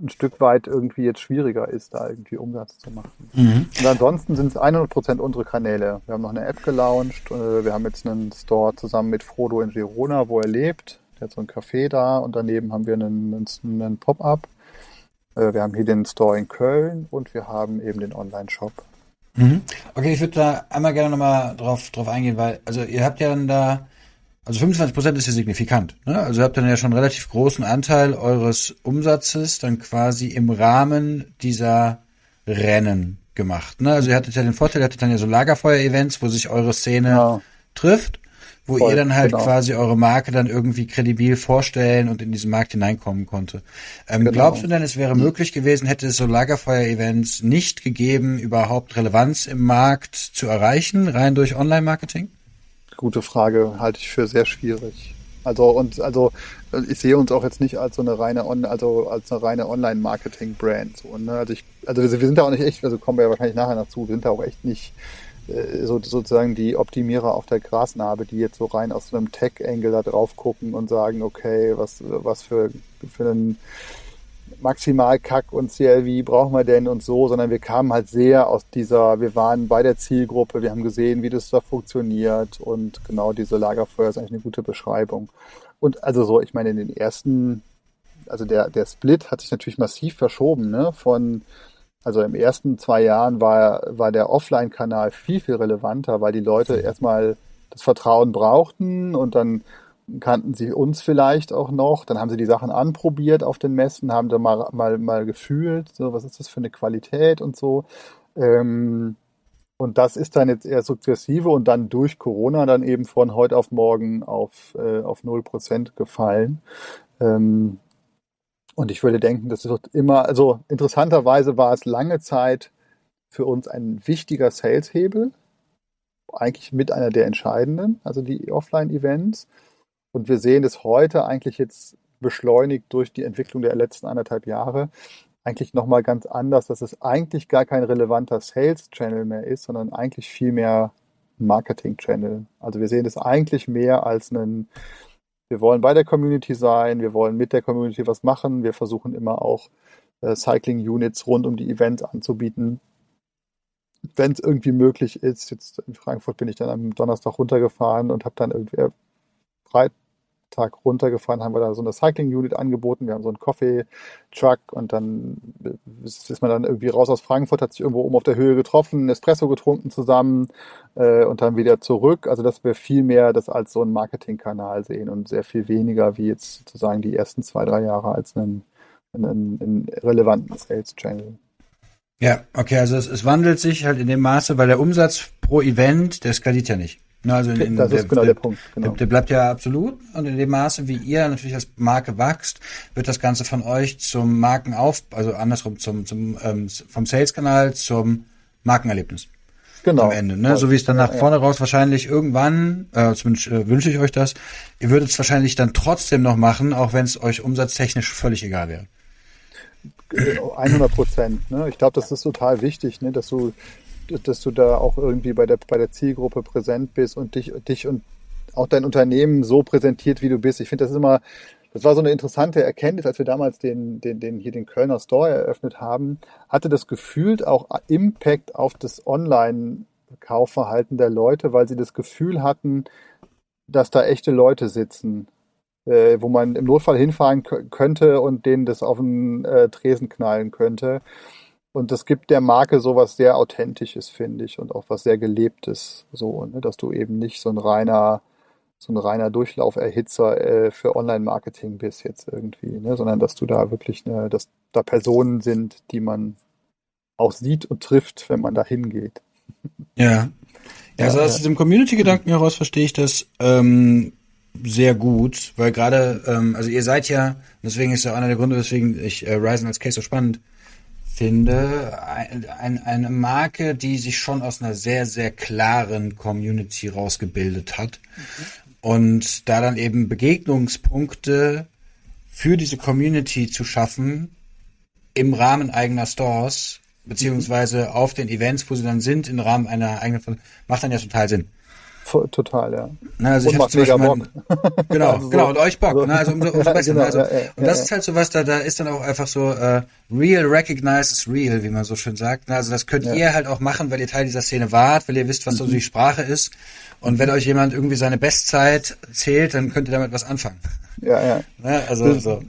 ein Stück weit irgendwie jetzt schwieriger ist, da irgendwie Umsatz zu machen. Mhm. Und ansonsten sind es 100 Prozent unsere Kanäle. Wir haben noch eine App gelauncht. Äh, wir haben jetzt einen Store zusammen mit Frodo in Girona, wo er lebt. Der hat so ein Café da und daneben haben wir einen, einen, einen Pop-up. Äh, wir haben hier den Store in Köln und wir haben eben den Online-Shop Mhm. Okay, ich würde da einmal gerne nochmal drauf, drauf eingehen, weil, also ihr habt ja dann da, also 25 Prozent ist ja signifikant. Ne? Also ihr habt dann ja schon einen relativ großen Anteil eures Umsatzes dann quasi im Rahmen dieser Rennen gemacht. Ne? Also ihr hattet ja den Vorteil, ihr hattet dann ja so Lagerfeuer-Events, wo sich eure Szene ja. trifft wo Voll, ihr dann halt genau. quasi eure Marke dann irgendwie kredibil vorstellen und in diesen Markt hineinkommen konnte. Ähm, genau. Glaubst du denn, es wäre möglich gewesen, hätte es so Lagerfeuer-Events nicht gegeben, überhaupt Relevanz im Markt zu erreichen, rein durch Online-Marketing? Gute Frage, halte ich für sehr schwierig. Also und also ich sehe uns auch jetzt nicht als so eine reine On also als eine reine Online-Marketing-Brand. So, ne? Also ich, also wir sind da auch nicht echt, also kommen wir ja wahrscheinlich nachher dazu, wir sind da auch echt nicht äh, so, sozusagen die Optimierer auf der Grasnarbe, die jetzt so rein aus einem Tech-Angle da drauf gucken und sagen, okay, was, was für, für einen Maximal-Kack und CLV brauchen wir denn und so, sondern wir kamen halt sehr aus dieser, wir waren bei der Zielgruppe, wir haben gesehen, wie das da funktioniert und genau diese Lagerfeuer ist eigentlich eine gute Beschreibung. Und also so, ich meine, in den ersten, also der, der Split hat sich natürlich massiv verschoben, ne, von also im ersten zwei Jahren war, war der Offline-Kanal viel, viel relevanter, weil die Leute erstmal das Vertrauen brauchten und dann kannten sie uns vielleicht auch noch. Dann haben sie die Sachen anprobiert auf den Messen, haben da mal, mal, mal gefühlt, so, was ist das für eine Qualität und so. Ähm, und das ist dann jetzt eher sukzessive und dann durch Corona dann eben von heute auf morgen auf, äh, auf 0% gefallen. Ähm, und ich würde denken, das wird immer, also interessanterweise war es lange Zeit für uns ein wichtiger Sales-Hebel, eigentlich mit einer der entscheidenden, also die Offline-Events. Und wir sehen es heute eigentlich jetzt beschleunigt durch die Entwicklung der letzten anderthalb Jahre eigentlich nochmal ganz anders, dass es eigentlich gar kein relevanter Sales-Channel mehr ist, sondern eigentlich viel mehr Marketing-Channel. Also wir sehen es eigentlich mehr als einen wir wollen bei der Community sein, wir wollen mit der Community was machen, wir versuchen immer auch äh, Cycling-Units rund um die Events anzubieten. Wenn es irgendwie möglich ist, jetzt in Frankfurt bin ich dann am Donnerstag runtergefahren und habe dann irgendwie äh, Freit Tag runtergefahren, haben wir da so eine Cycling-Unit angeboten. Wir haben so einen Coffee-Truck und dann ist man dann irgendwie raus aus Frankfurt, hat sich irgendwo oben auf der Höhe getroffen, Espresso getrunken zusammen äh, und dann wieder zurück. Also dass wir viel mehr das als so einen Marketingkanal sehen und sehr viel weniger wie jetzt sozusagen die ersten zwei, drei Jahre als einen, einen, einen relevanten Sales-Channel. Ja, okay, also es, es wandelt sich halt in dem Maße, weil der Umsatz pro Event, der skaliert ja nicht. Also in, in das der, ist genau der, der Punkt. Genau. Der, der, bleibt ja absolut. Und in dem Maße, wie ihr natürlich als Marke wächst, wird das Ganze von euch zum Markenauf, also andersrum zum, zum ähm, vom Sales-Kanal zum Markenerlebnis. Genau. Am Ende, ne? So wie es dann nach vorne raus wahrscheinlich irgendwann, äh, zumindest äh, wünsche ich euch das, ihr würdet es wahrscheinlich dann trotzdem noch machen, auch wenn es euch umsatztechnisch völlig egal wäre. 100 Prozent. Ne? Ich glaube, das ist total wichtig, ne? dass du dass du da auch irgendwie bei der, bei der Zielgruppe präsent bist und dich, dich und auch dein Unternehmen so präsentiert, wie du bist. Ich finde, das ist immer, das war so eine interessante Erkenntnis, als wir damals den, den, den, hier den Kölner Store eröffnet haben, hatte das gefühlt auch Impact auf das Online-Kaufverhalten der Leute, weil sie das Gefühl hatten, dass da echte Leute sitzen, äh, wo man im Notfall hinfahren könnte und denen das auf den äh, Tresen knallen könnte. Und das gibt der Marke sowas sehr Authentisches, finde ich, und auch was sehr Gelebtes, so, ne? dass du eben nicht so ein reiner, so ein reiner Durchlauferhitzer äh, für Online-Marketing bist jetzt irgendwie, ne? sondern dass du da wirklich, ne, dass da Personen sind, die man auch sieht und trifft, wenn man da hingeht. Ja. Ja, also aus diesem Community-Gedanken heraus verstehe ich das ähm, sehr gut, weil gerade, ähm, also ihr seid ja, deswegen ist ja einer der Gründe, weswegen ich äh, Ryzen als Case so spannend finde, ein, eine Marke, die sich schon aus einer sehr, sehr klaren Community rausgebildet hat mhm. und da dann eben Begegnungspunkte für diese Community zu schaffen im Rahmen eigener Stores, beziehungsweise mhm. auf den Events, wo sie dann sind, im Rahmen einer eigenen, macht dann ja total Sinn. Total, ja. Na, also und ich macht mega Bock. genau, *laughs* also genau, und euch Bock. Also, ne? Also umso, umso *laughs* besser. Genau, also, ja, ja, und das ja, ist halt so was, da, da ist dann auch einfach so äh, real recognizes real, wie man so schön sagt. Also das könnt ihr halt auch machen, weil ihr Teil dieser Szene wart, weil ihr wisst, was mhm. so die Sprache ist. Und wenn euch jemand irgendwie seine Bestzeit zählt, dann könnt ihr damit was anfangen. Ja, ja. *laughs* Ne? Also so.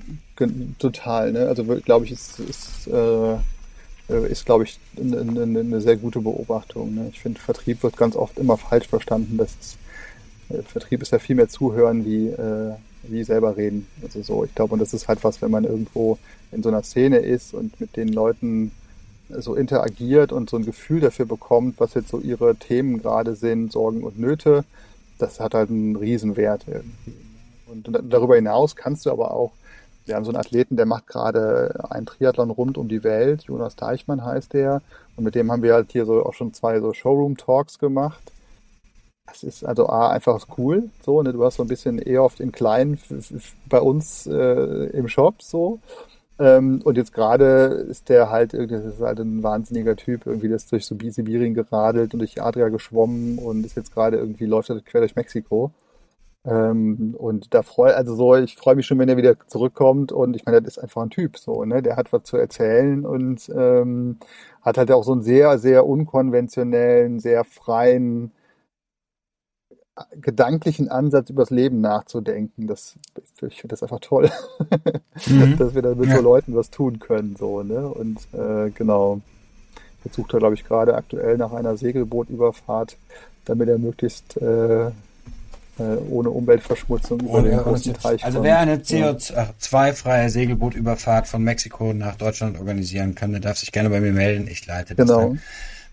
Total, ne? Also glaube ich, ist, ist äh, ist, glaube ich, eine, eine, eine, sehr gute Beobachtung. Ne? Ich finde, Vertrieb wird ganz oft immer falsch verstanden. Das ist, äh, Vertrieb ist ja viel mehr zuhören wie, äh, wie selber reden. Also so, ich glaube, und das ist halt was, wenn man irgendwo in so einer Szene ist und mit den Leuten so interagiert und so ein Gefühl dafür bekommt, was jetzt so ihre Themen gerade sind, Sorgen und Nöte, das hat halt einen Riesenwert irgendwie. Und darüber hinaus kannst du aber auch wir haben so einen Athleten, der macht gerade einen Triathlon rund um die Welt. Jonas Deichmann heißt der. Und mit dem haben wir halt hier so auch schon zwei so Showroom-Talks gemacht. Das ist also A, einfach cool. So, ne? Du hast so ein bisschen eher oft in klein bei uns äh, im Shop so. Ähm, und jetzt gerade ist der halt, das ist halt ein wahnsinniger Typ, irgendwie das durch Sibirien geradelt und durch Adria geschwommen und ist jetzt gerade irgendwie läuft er quer durch Mexiko. Ähm, und da freue, also so, ich freue mich schon, wenn er wieder zurückkommt. Und ich meine, das ist einfach ein Typ, so, ne? Der hat was zu erzählen und ähm, hat halt auch so einen sehr, sehr unkonventionellen, sehr freien, gedanklichen Ansatz übers Leben nachzudenken. Das, ich finde das einfach toll, mhm. *laughs* dass wir da mit ja. so Leuten was tun können, so, ne? Und äh, genau. Jetzt sucht er, glaube ich, gerade aktuell nach einer Segelbootüberfahrt, damit er möglichst äh, äh, ohne Umweltverschmutzung über den großen Teich Also wer eine CO2-freie Segelbootüberfahrt von Mexiko nach Deutschland organisieren kann, der darf sich gerne bei mir melden. Ich leite das genau. dann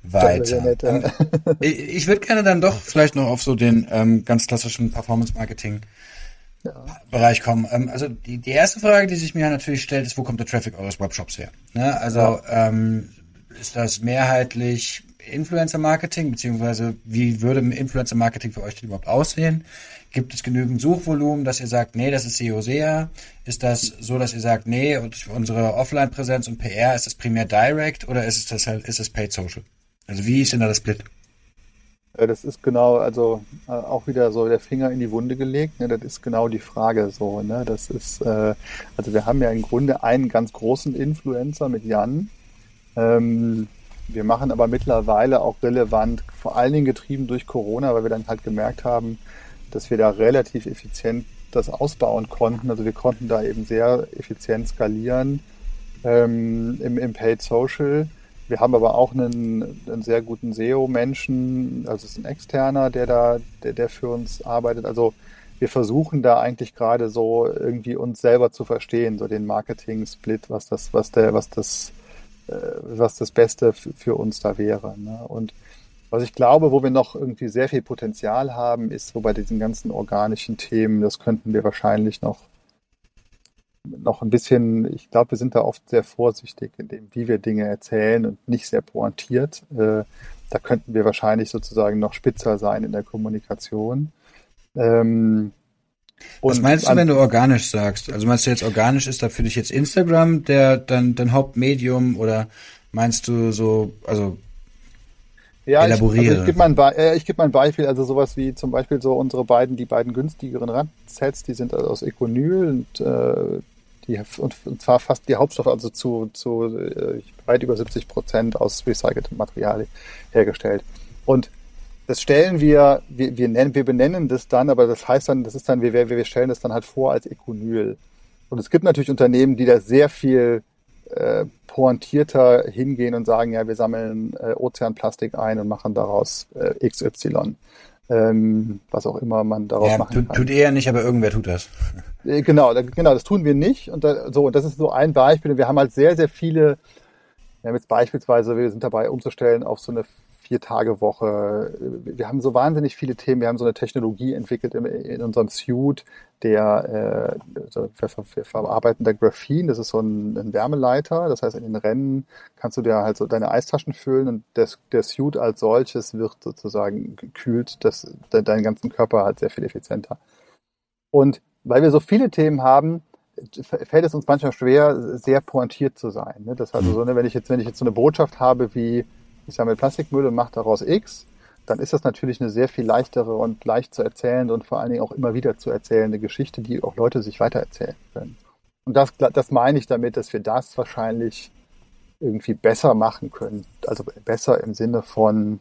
weiter. Nett, ja. Ähm, *laughs* ich, ich würde gerne dann doch vielleicht noch auf so den ähm, ganz klassischen Performance-Marketing. Bereich kommen. Ähm, also die, die erste Frage, die sich mir natürlich stellt, ist, wo kommt der Traffic eures Webshops her? Ne? Also ja. ähm, ist das mehrheitlich Influencer-Marketing, beziehungsweise wie würde Influencer-Marketing für euch denn überhaupt aussehen? Gibt es genügend Suchvolumen, dass ihr sagt, nee, das ist SEO sehr? Ist das so, dass ihr sagt, nee, unsere Offline-Präsenz und PR, ist das primär Direct oder ist es das halt, ist es Paid Social? Also wie ist denn da das Split? Das ist genau, also äh, auch wieder so der Finger in die Wunde gelegt. Ne? Das ist genau die Frage so. Ne? Das ist, äh, also wir haben ja im Grunde einen ganz großen Influencer mit Jan. Ähm, wir machen aber mittlerweile auch relevant, vor allen Dingen getrieben durch Corona, weil wir dann halt gemerkt haben, dass wir da relativ effizient das ausbauen konnten. Also wir konnten da eben sehr effizient skalieren ähm, im, im Paid Social. Wir haben aber auch einen, einen sehr guten SEO-Menschen, also es ist ein externer, der da, der, der für uns arbeitet. Also wir versuchen da eigentlich gerade so irgendwie uns selber zu verstehen, so den Marketing-Split, was das, was der, was das was das Beste für uns da wäre. Ne? Und was ich glaube, wo wir noch irgendwie sehr viel Potenzial haben, ist so bei diesen ganzen organischen Themen, das könnten wir wahrscheinlich noch noch ein bisschen, ich glaube, wir sind da oft sehr vorsichtig in dem, wie wir Dinge erzählen und nicht sehr pointiert. Äh, da könnten wir wahrscheinlich sozusagen noch spitzer sein in der Kommunikation. Ähm, was meinst du, wenn du organisch sagst? Also meinst du jetzt organisch ist da für dich jetzt Instagram der dein, dein Hauptmedium oder meinst du so, also ja, elaboriere? Ich, also ich gebe mal, ein äh, geb mal ein Beispiel, also sowas wie zum Beispiel so unsere beiden, die beiden günstigeren Radsets, die sind aus Econyl und äh, die und, und zwar fast die Hauptstoffe, also zu, zu äh, weit über 70 Prozent aus recyceltem Material hergestellt. Und das stellen wir, wir, wir, nennen, wir benennen das dann, aber das heißt dann, das ist dann, wir, wir stellen das dann halt vor als Econyl. Und es gibt natürlich Unternehmen, die da sehr viel äh, pointierter hingehen und sagen, ja, wir sammeln äh, Ozeanplastik ein und machen daraus äh, XY. Ähm, was auch immer man daraus ja, machen tut, kann. Tut er nicht, aber irgendwer tut das. *laughs* Äh, genau, da, genau, das tun wir nicht. Und da, so, das ist so ein Beispiel. Wir haben halt sehr, sehr viele, wir haben jetzt beispielsweise, wir sind dabei umzustellen auf so eine Vier-Tage-Woche. Wir haben so wahnsinnig viele Themen. Wir haben so eine Technologie entwickelt in, in unserem Suite, der äh, also wir, wir verarbeiten da Graphen. Das ist so ein, ein, Wärmeleiter. Das heißt, in den Rennen kannst du dir halt so deine Eistaschen füllen und der, der Suit als solches wird sozusagen gekühlt, das, deinen ganzen Körper halt sehr viel effizienter. Und weil wir so viele Themen haben, fällt es uns manchmal schwer, sehr pointiert zu sein. Ne? Das also so, ne, wenn ich jetzt, wenn ich jetzt so eine Botschaft habe wie ich sammle Plastikmüll und mache daraus X, dann ist das natürlich eine sehr viel leichtere und leicht zu erzählende und vor allen Dingen auch immer wieder zu erzählende Geschichte, die auch Leute sich weitererzählen können. Und das, das meine ich damit, dass wir das wahrscheinlich irgendwie besser machen können. Also besser im Sinne von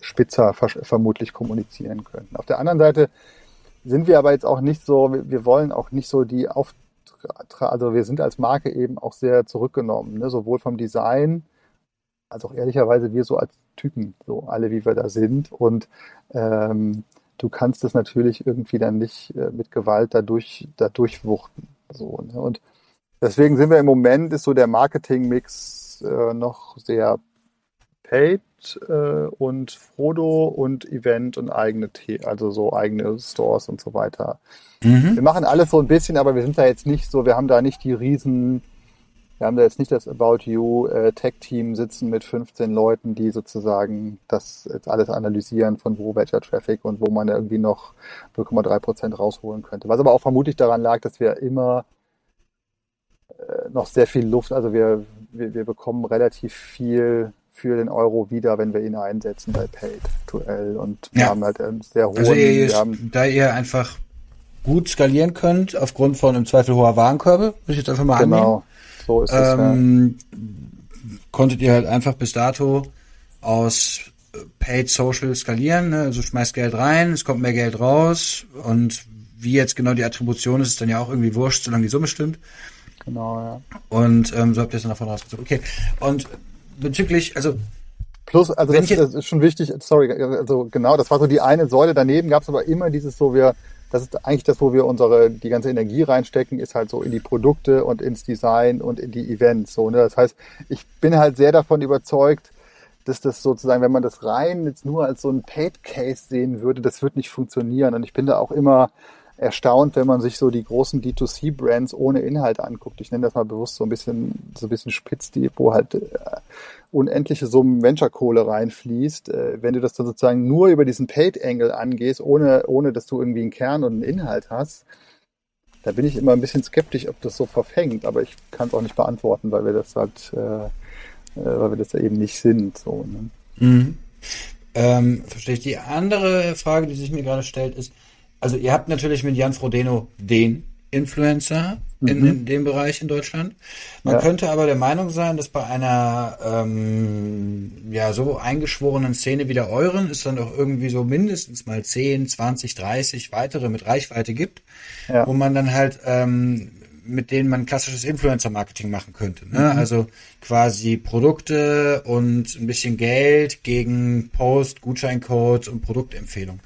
spitzer vermutlich kommunizieren können. Auf der anderen Seite sind wir aber jetzt auch nicht so, wir wollen auch nicht so die auf, also wir sind als Marke eben auch sehr zurückgenommen, ne? sowohl vom Design als auch ehrlicherweise wir so als Typen, so alle wie wir da sind. Und ähm, du kannst es natürlich irgendwie dann nicht äh, mit Gewalt dadurch, dadurch wuchten. So, ne? Und deswegen sind wir im Moment, ist so der Marketing-Mix äh, noch sehr paid äh, und Frodo und Event und eigene, The also so eigene Stores und so weiter. Mhm. Wir machen alles so ein bisschen, aber wir sind da jetzt nicht so, wir haben da nicht die riesen wir haben da jetzt nicht das About You äh, Tech-Team sitzen mit 15 Leuten, die sozusagen das jetzt alles analysieren, von wo welcher Traffic und wo man irgendwie noch 0,3 Prozent rausholen könnte. Was aber auch vermutlich daran lag, dass wir immer äh, noch sehr viel Luft. Also wir, wir, wir bekommen relativ viel für den Euro wieder, wenn wir ihn einsetzen bei Paid aktuell. Und wir Ja. haben halt einen sehr hohen, Also ihr, haben, da ihr einfach gut skalieren könnt, aufgrund von im Zweifel hoher Warenkörbe, würde ich jetzt einfach mal annehmen. So ist es ja. ähm, konntet ihr halt einfach bis dato aus äh, Paid Social skalieren, ne? also schmeißt Geld rein, es kommt mehr Geld raus und wie jetzt genau die Attribution ist, ist dann ja auch irgendwie wurscht, solange die Summe stimmt. Genau, ja. Und ähm, so habt ihr es dann davon rausgezogen. Okay. Und bezüglich, also Plus, also das, das ist schon wichtig, sorry, also genau, das war so die eine Säule. Daneben gab es aber immer dieses so, wir, das ist eigentlich das, wo wir unsere, die ganze Energie reinstecken, ist halt so in die Produkte und ins Design und in die Events. So, ne? Das heißt, ich bin halt sehr davon überzeugt, dass das sozusagen, wenn man das rein jetzt nur als so ein Paid Case sehen würde, das wird nicht funktionieren. Und ich bin da auch immer erstaunt, wenn man sich so die großen D2C-Brands ohne Inhalt anguckt. Ich nenne das mal bewusst so ein bisschen, so ein bisschen spitz, die, wo halt äh, unendliche Summen Venture-Kohle reinfließt. Äh, wenn du das dann sozusagen nur über diesen Paid-Angle angehst, ohne, ohne dass du irgendwie einen Kern und einen Inhalt hast, da bin ich immer ein bisschen skeptisch, ob das so verfängt. Aber ich kann es auch nicht beantworten, weil wir das halt, äh, äh, weil wir das ja eben nicht sind. So, ne? Mhm. Ähm, verstehe ich. Die andere Frage, die sich mir gerade stellt, ist, also ihr habt natürlich mit Jan Frodeno den Influencer in, in dem Bereich in Deutschland. Man Ja. könnte aber der Meinung sein, dass bei einer ähm, ja so eingeschworenen Szene wie der euren es dann doch irgendwie so mindestens mal 10, 20, 30 weitere mit Reichweite gibt, Ja. wo man dann halt ähm, mit denen man klassisches Influencer-Marketing machen könnte. Ne? Also quasi Produkte und ein bisschen Geld gegen Post, Gutscheincode und Produktempfehlung.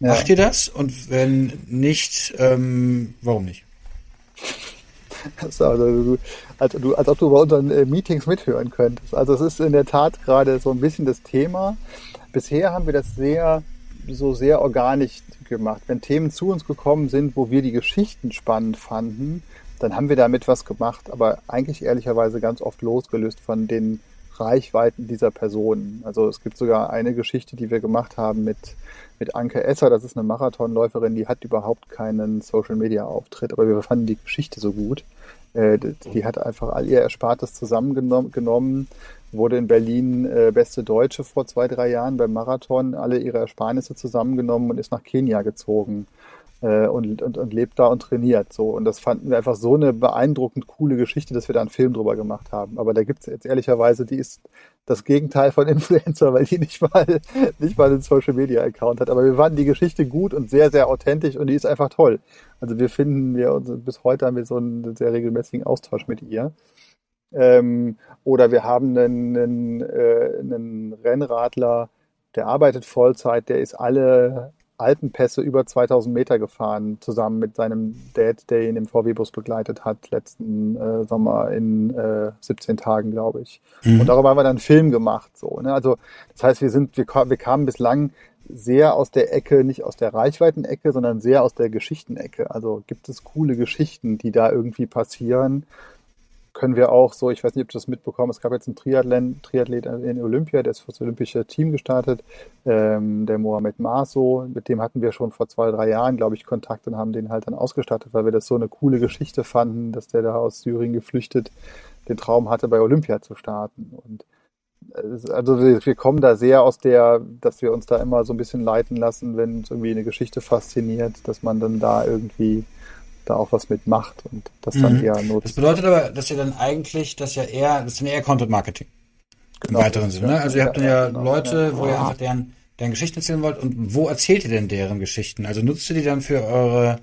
Ja. Macht ihr das? Und wenn nicht, ähm, warum nicht? Also, als, als ob du bei unseren äh, Meetings mithören könntest. Also es ist in der Tat gerade so ein bisschen das Thema. Bisher haben wir das sehr, so sehr organisch gemacht. Wenn Themen zu uns gekommen sind, wo wir die Geschichten spannend fanden, dann haben wir damit was gemacht, aber eigentlich ehrlicherweise ganz oft losgelöst von den Reichweiten dieser Personen. Also es gibt sogar eine Geschichte, die wir gemacht haben mit, mit Anke Esser, das ist eine Marathonläuferin, die hat überhaupt keinen Social-Media-Auftritt, aber wir fanden die Geschichte so gut. Äh, die- hat einfach all ihr Erspartes zusammengenommen, genommen, wurde in Berlin äh, beste Deutsche vor zwei, drei Jahren beim Marathon, alle ihre Ersparnisse zusammengenommen und ist nach Kenia gezogen äh, und, und, und lebt da und trainiert. So. Und das fanden wir einfach so eine beeindruckend coole Geschichte, dass wir da einen Film drüber gemacht haben. Aber da gibt's jetzt ehrlicherweise, die ist das Gegenteil von *laughs* Influencer, weil die nicht mal, nicht mal einen Social Media Account hat. Aber wir fanden die Geschichte gut und sehr, sehr authentisch und die ist einfach toll. Also wir finden, wir uns, bis heute haben wir so einen sehr regelmäßigen Austausch mit ihr. Ähm, oder wir haben einen, einen, äh, einen Rennradler, der arbeitet Vollzeit, der ist alle Alpenpässe über 2000 Meter gefahren, zusammen mit seinem Dad, der ihn im VW-Bus begleitet hat, letzten äh, Sommer in äh, 17 Tagen, glaube ich. Und darüber haben wir dann einen Film gemacht. So, ne? Also das heißt, wir sind, wir, wir kamen bislang sehr aus der Ecke, nicht aus der Reichweitenecke, sondern sehr aus der Geschichtenecke. Also gibt es coole Geschichten, die da irgendwie passieren, können wir auch so, ich weiß nicht, ob du das mitbekommen hast, es gab jetzt einen Triathlon, Triathlet in Olympia, der ist für das olympische Team gestartet, ähm, der Mohamed Maso, mit dem hatten wir schon vor zwei, drei Jahren, glaube ich, Kontakt und haben den halt dann ausgestattet, weil wir das so eine coole Geschichte fanden, dass der da aus Syrien geflüchtet den Traum hatte, bei Olympia zu starten. Und äh, also wir, wir kommen da sehr aus der, dass wir uns da immer so ein bisschen leiten lassen, wenn uns irgendwie eine Geschichte fasziniert, dass man dann da irgendwie da auch was mitmacht und das dann Mhm. eher Das nutzt. bedeutet aber, dass ihr dann eigentlich, das ja eher, das ist dann eher Content Marketing. Genau, Im weiteren Sinne. Ne? Also ihr habt dann ja, genau. Leute, wo ihr einfach deren, deren Geschichten erzählen wollt. Und wo erzählt ihr denn deren Geschichten? Also nutzt ihr die dann für eure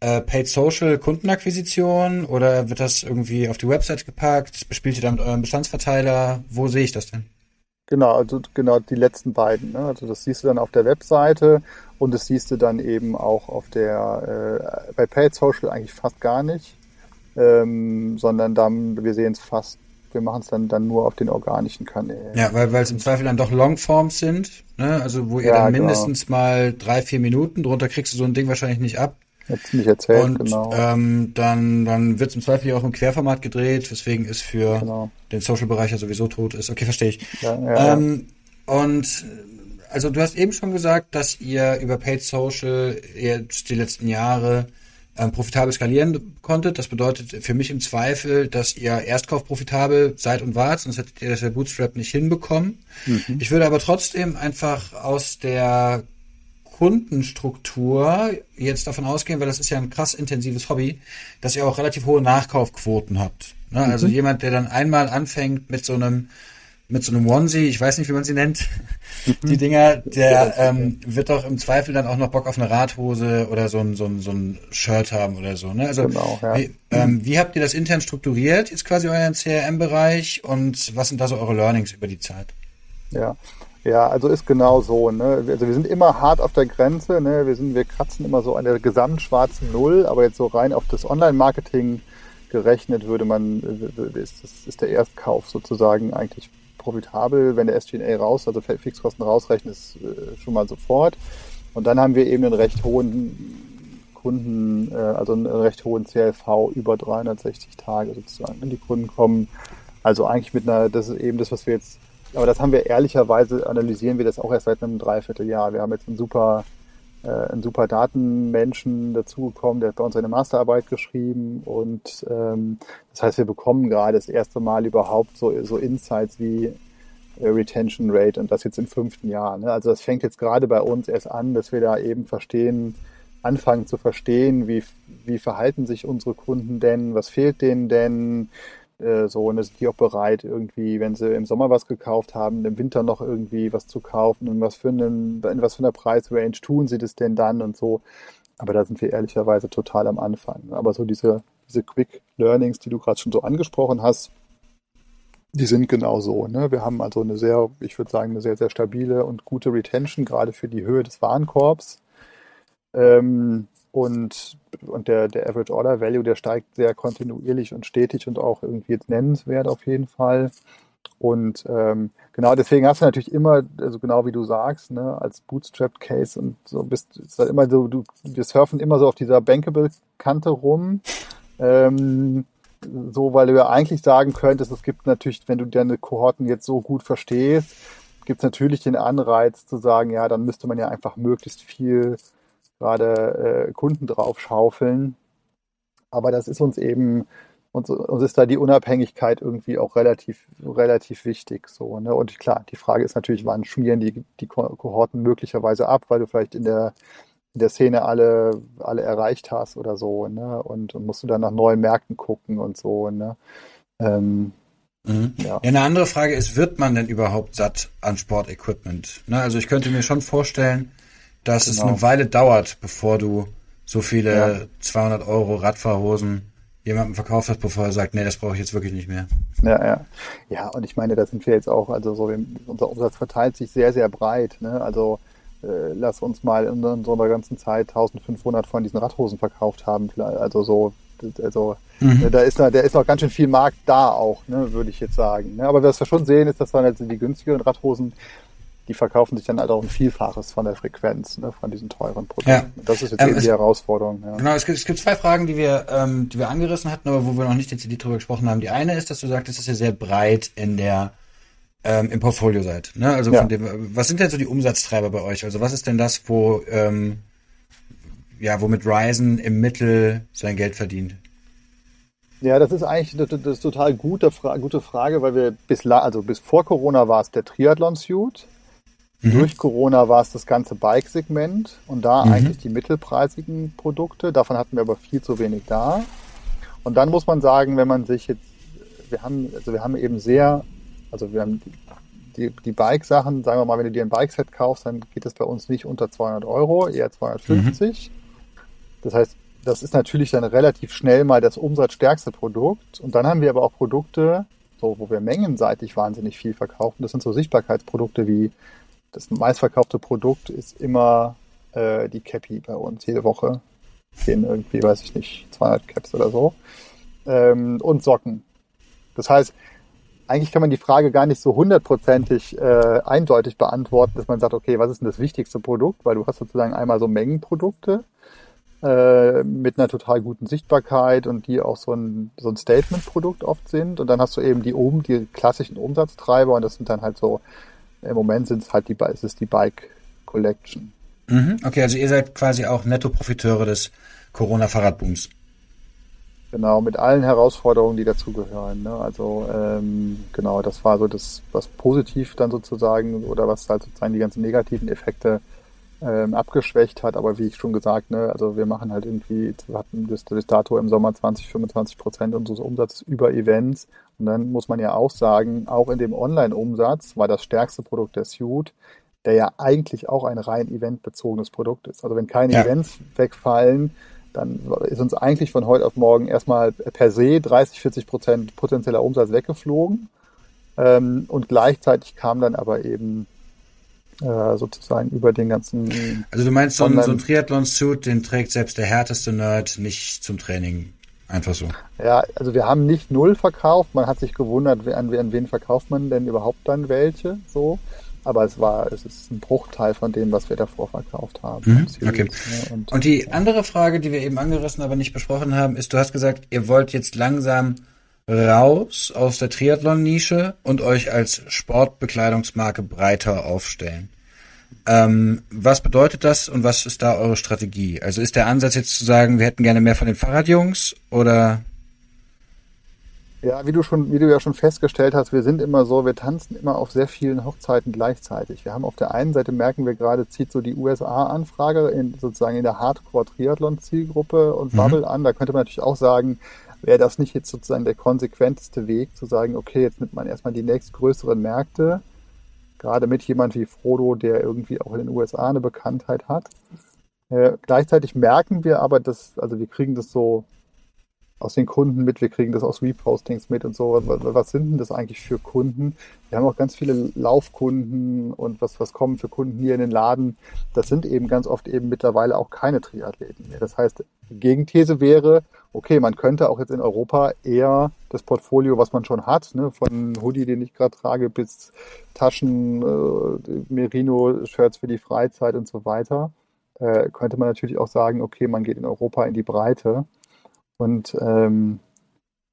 äh, Paid Social Kundenakquisition oder wird das irgendwie auf die Website gepackt? Bespielt ihr da mit eurem Bestandsverteiler? Wo sehe ich das denn? Genau, also genau die letzten beiden. Ne? Also das siehst du dann auf der Webseite und das siehst du dann eben auch auf der äh, bei Paid Social eigentlich fast gar nicht, ähm, sondern dann wir sehen es fast, wir machen es dann dann nur auf den organischen Kanälen. Ja, weil es im Zweifel dann doch Longforms sind, ne? Also wo ihr Ja, dann genau. mindestens mal drei, vier Minuten, drunter kriegst du so ein Ding wahrscheinlich nicht ab. Jetzt nicht erzählt, Und genau. ähm, dann, dann wird es im Zweifel ja auch im Querformat gedreht, weswegen es für Genau. den Social-Bereich ja sowieso tot ist. Okay, verstehe ich. Ja, ja, ja. ähm, Und äh, also du hast eben schon gesagt, dass ihr über Paid Social jetzt die letzten Jahre ähm, profitabel skalieren konntet. Das bedeutet für mich im Zweifel, dass ihr Erstkauf profitabel seid und wart, sonst hättet ihr das der Bootstrap nicht hinbekommen. Mhm. Ich würde aber trotzdem einfach aus der Kundenstruktur jetzt davon ausgehen, weil das ist ja ein krass intensives Hobby, dass ihr auch relativ hohe Nachkaufquoten habt. Ne? Also mhm. jemand, der dann einmal anfängt mit so einem mit so einem Onesie, ich weiß nicht, wie man sie nennt, *laughs* die Dinger, der ähm, wird doch im Zweifel dann auch noch Bock auf eine Radhose oder so ein, so ein, so ein Shirt haben oder so. Ne? Also genau, ja. wie, ähm, wie habt ihr das intern strukturiert, jetzt quasi euren CRM-Bereich und was sind da so eure Learnings über die Zeit? Ja, ja, also ist genau so. Ne? Also wir sind immer hart auf der Grenze. Ne? Wir sind, wir kratzen immer so an der gesamtschwarzen Null, aber jetzt so rein auf das Online-Marketing gerechnet würde man, ist, ist der Erstkauf sozusagen eigentlich profitabel, wenn der SG&A raus, also Fixkosten rausrechnet, ist äh, schon mal sofort. Und dann haben wir eben einen recht hohen Kunden, äh, also einen recht hohen CLV über 360 Tage sozusagen. Die Kunden kommen also eigentlich mit einer, das ist eben das, was wir jetzt aber das haben wir ehrlicherweise, analysieren wir das auch erst seit einem Dreivierteljahr. Wir haben jetzt einen super, äh, einen super Datenmenschen dazugekommen, der hat bei uns eine Masterarbeit geschrieben und ähm, das heißt, wir bekommen gerade das erste Mal überhaupt so, so Insights wie äh, Retention Rate und das jetzt im fünften Jahr. Ne? Also das fängt jetzt gerade bei uns erst an, dass wir da eben verstehen, anfangen zu verstehen, wie, wie verhalten sich unsere Kunden denn, was fehlt denen denn, äh, so, und sind die auch bereit, irgendwie, wenn sie im Sommer was gekauft haben, im Winter noch irgendwie was zu kaufen und was für einen, in was für einer Preisrange tun sie das denn dann und so. Aber da sind wir ehrlicherweise total am Anfang. Aber so diese, diese Quick Learnings, die du gerade schon so angesprochen hast, die sind genau so. Ne? Wir haben also eine sehr, ich würde sagen, eine sehr, sehr stabile und gute Retention, gerade für die Höhe des Warenkorbs. Ähm, und, und der, der Average Order Value, der steigt sehr kontinuierlich und stetig und auch irgendwie jetzt nennenswert auf jeden Fall. Und ähm, genau deswegen hast du natürlich immer, also genau wie du sagst, ne, als Bootstrap-Case und so bist ist halt immer so, du, wir surfen immer so auf dieser Bankable-Kante rum. Ähm, so, weil du ja eigentlich sagen könntest, es gibt natürlich, wenn du deine Kohorten jetzt so gut verstehst, gibt es natürlich den Anreiz zu sagen, ja, dann müsste man ja einfach möglichst viel gerade äh, Kunden draufschaufeln. Aber das ist uns eben, uns, uns ist da die Unabhängigkeit irgendwie auch relativ, relativ wichtig. So, ne? Und klar, die Frage ist natürlich, wann schmieren die, die Kohorten möglicherweise ab, weil du vielleicht in der, in der Szene alle, alle erreicht hast oder so, ne? Und, und musst du dann nach neuen Märkten gucken und so, ne? Ähm, Mhm. Ja. ja. eine andere Frage ist, wird man denn überhaupt satt an Sportequipment? Ne, also ich könnte mir schon vorstellen, dass genau. es eine Weile dauert, bevor du so viele ja. 200 Euro Radfahrhosen jemandem verkauft hast, bevor er sagt, nee, das brauche ich jetzt wirklich nicht mehr. Ja, ja. Ja, und ich meine, da sind wir jetzt auch, also so, unser Umsatz verteilt sich sehr, sehr breit. Ne? Also äh, lass uns mal in, in so einer ganzen Zeit 1500 von diesen Radhosen verkauft haben. Also so, also mhm. Ne, da ist noch, ist noch ganz schön viel Markt da auch, ne, würde ich jetzt sagen. Ne? Aber was wir schon sehen, ist, dass dann halt die günstigeren Radhosen die verkaufen sich dann halt auch ein Vielfaches von der Frequenz, ne, von diesen teuren Produkten. Ja. Das ist jetzt ähm, eben die Herausforderung. Ja. Genau, es gibt, es gibt zwei Fragen, die wir, ähm, die wir angerissen hatten, aber wo wir noch nicht dezidiert drüber gesprochen haben. Die eine ist, dass du sagtest, dass ihr sehr breit in der ähm, im Portfolio seid. Ne? Also ja. dem, was sind denn so die Umsatztreiber bei euch? Also was ist denn das, wo ähm, ja, womit Ryzen im Mittel sein Geld verdient? Ja, das ist eigentlich das, das total gute, gute Frage, weil wir bis, also bis vor Corona war es der Triathlon-Suit. Mhm. Durch Corona war es das ganze Bike-Segment und da mhm. eigentlich die mittelpreisigen Produkte. Davon hatten wir aber viel zu wenig da. Und dann muss man sagen, wenn man sich jetzt, wir haben, also wir haben eben sehr, also wir haben die, die Bike-Sachen, sagen wir mal, wenn du dir ein Bike-Set kaufst, dann geht es bei uns nicht unter 200 Euro, eher 250. Mhm. Das heißt, das ist natürlich dann relativ schnell mal das umsatzstärkste Produkt. Und dann haben wir aber auch Produkte, so, wo wir mengenseitig wahnsinnig viel verkaufen. Das sind so Sichtbarkeitsprodukte wie das meistverkaufte Produkt ist immer äh, die Cappy bei uns. Jede Woche gehen irgendwie, weiß ich nicht, 200 Caps oder so. Ähm, und Socken. Das heißt, eigentlich kann man die Frage gar nicht so hundertprozentig äh, eindeutig beantworten, dass man sagt, okay, was ist denn das wichtigste Produkt? Weil du hast sozusagen einmal so Mengenprodukte äh, mit einer total guten Sichtbarkeit und die auch so ein, so ein Statement-Produkt oft sind. Und dann hast du eben die oben, die klassischen Umsatztreiber und das sind dann halt so im Moment sind es halt die, es ist die Bike Collection. Mhm, okay, also ihr seid quasi auch Netto-Profiteure des Corona-Fahrradbooms. Genau, mit allen Herausforderungen, die dazugehören. Ne? Also ähm, genau, das war so das, was positiv dann sozusagen oder was halt sozusagen die ganzen negativen Effekte ähm, abgeschwächt hat. Aber wie ich schon gesagt, ne, also wir machen halt irgendwie, wir hatten bis, bis dato im Sommer 20, 25 Prozent unseres Umsatzes über Events. Und dann muss man ja auch sagen, auch in dem Online-Umsatz war das stärkste Produkt der Suite, der ja eigentlich auch ein rein eventbezogenes Produkt ist. Also wenn keine ja. Events wegfallen, dann ist uns eigentlich von heute auf morgen erstmal per se 30, 40 Prozent potenzieller Umsatz weggeflogen. Ähm, und gleichzeitig kam dann aber eben äh, sozusagen über den ganzen. Also du meinst, so ein, so ein Triathlon-Suit, den trägt selbst der härteste Nerd nicht zum Training. Einfach so. Ja, also wir haben nicht null verkauft. Man hat sich gewundert, an, an wen verkauft man denn überhaupt dann welche, so aber es war, es ist ein Bruchteil von dem, was wir davor verkauft haben. Mhm, okay. Ne? Und, und, die andere Frage, die wir eben angerissen, aber nicht besprochen haben, ist, du hast gesagt, ihr wollt jetzt langsam raus aus der Triathlon-Nische und euch als Sportbekleidungsmarke breiter aufstellen. Ähm, was bedeutet das und was ist da eure Strategie? Also ist der Ansatz jetzt zu sagen, wir hätten gerne mehr von den Fahrradjungs oder ja, wie du schon, wie du ja schon festgestellt hast, wir sind immer so, wir tanzen immer auf sehr vielen Hochzeiten gleichzeitig. Wir haben auf der einen Seite merken wir gerade, zieht so die USA-Anfrage in, sozusagen in der Hardcore-Triathlon-Zielgruppe und mhm. Bubble an. Da könnte man natürlich auch sagen, wäre das nicht jetzt sozusagen der konsequenteste Weg, zu sagen, okay, jetzt nimmt man erstmal die nächstgrößeren Märkte, gerade mit jemand wie Frodo, der irgendwie auch in den USA eine Bekanntheit hat. Äh, gleichzeitig merken wir aber, dass, also wir kriegen das so aus den Kunden mit, wir kriegen das aus Repostings mit und so. Was, was sind denn das eigentlich für Kunden? Wir haben auch ganz viele Laufkunden und was, was kommen für Kunden hier in den Laden. Das sind eben ganz oft eben mittlerweile auch keine Triathleten mehr. Das heißt, die Gegenthese wäre, okay, man könnte auch jetzt in Europa eher das Portfolio, was man schon hat, ne, von Hoodie, den ich gerade trage, bis Taschen, äh, Merino-Shirts für die Freizeit und so weiter, äh, könnte man natürlich auch sagen, okay, man geht in Europa in die Breite und ähm,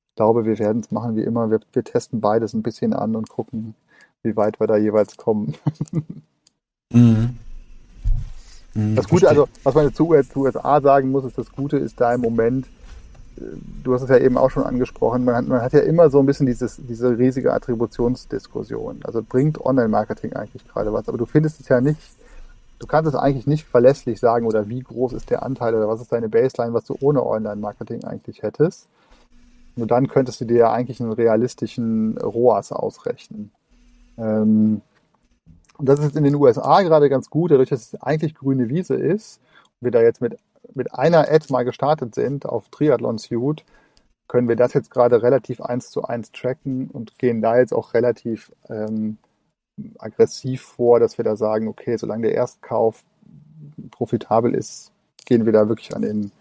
ich glaube, wir werden es machen wie immer. Wir, wir testen beides ein bisschen an und gucken, wie weit wir da jeweils kommen. *laughs* mhm. Mhm, das Gute, also was man zu, zu USA sagen muss, ist, das Gute ist da im Moment, du hast es ja eben auch schon angesprochen, man hat, man hat ja immer so ein bisschen dieses, diese riesige Attributionsdiskussion. Also bringt Online-Marketing eigentlich gerade was, aber du findest es ja nicht du kannst es eigentlich nicht verlässlich sagen oder wie groß ist der Anteil oder was ist deine Baseline, was du ohne Online-Marketing eigentlich hättest. Nur dann könntest du dir ja eigentlich einen realistischen ROAS ausrechnen. Ähm, und das ist in den USA gerade ganz gut, dadurch, dass es eigentlich grüne Wiese ist und wir da jetzt mit, mit einer Ad mal gestartet sind auf Triathlon Suite, können wir das jetzt gerade relativ eins zu eins tracken und gehen da jetzt auch relativ ähm, aggressiv vor, dass wir da sagen, okay, solange der Erstkauf profitabel ist, gehen wir da wirklich an den,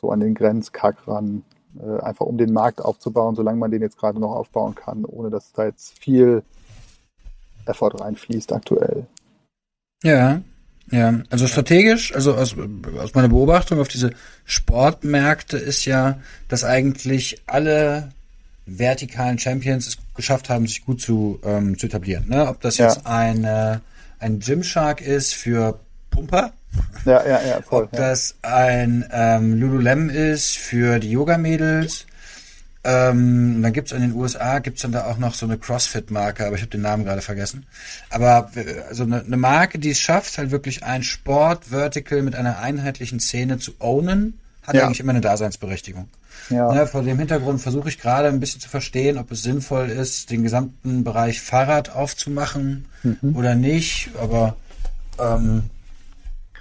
so an den Grenzkack ran, äh, einfach um den Markt aufzubauen, solange man den jetzt gerade noch aufbauen kann, ohne dass da jetzt viel Effort reinfließt aktuell. Ja, ja, also strategisch, also aus, aus meiner Beobachtung auf diese Sportmärkte ist ja, dass eigentlich alle vertikalen Champions es geschafft haben, sich gut zu, ähm, zu etablieren. Ne? Ob das ja. jetzt ein, äh, ein Gymshark ist für Pumper, ja, ja, ja, voll, ob ja. das ein ähm, Lululemon ist für die Yoga-Mädels. Ähm, dann gibt's in den USA, gibt's dann da auch noch so eine CrossFit-Marke, aber ich habe den Namen gerade vergessen. Aber äh, also eine, eine Marke, die es schafft, halt wirklich ein Sport-Vertical mit einer einheitlichen Szene zu ownen, hat ja. eigentlich immer eine Daseinsberechtigung. Ja. Ne, vor dem Hintergrund versuche ich gerade ein bisschen zu verstehen, ob es sinnvoll ist, den gesamten Bereich Fahrrad aufzumachen mhm. oder nicht. Aber ähm,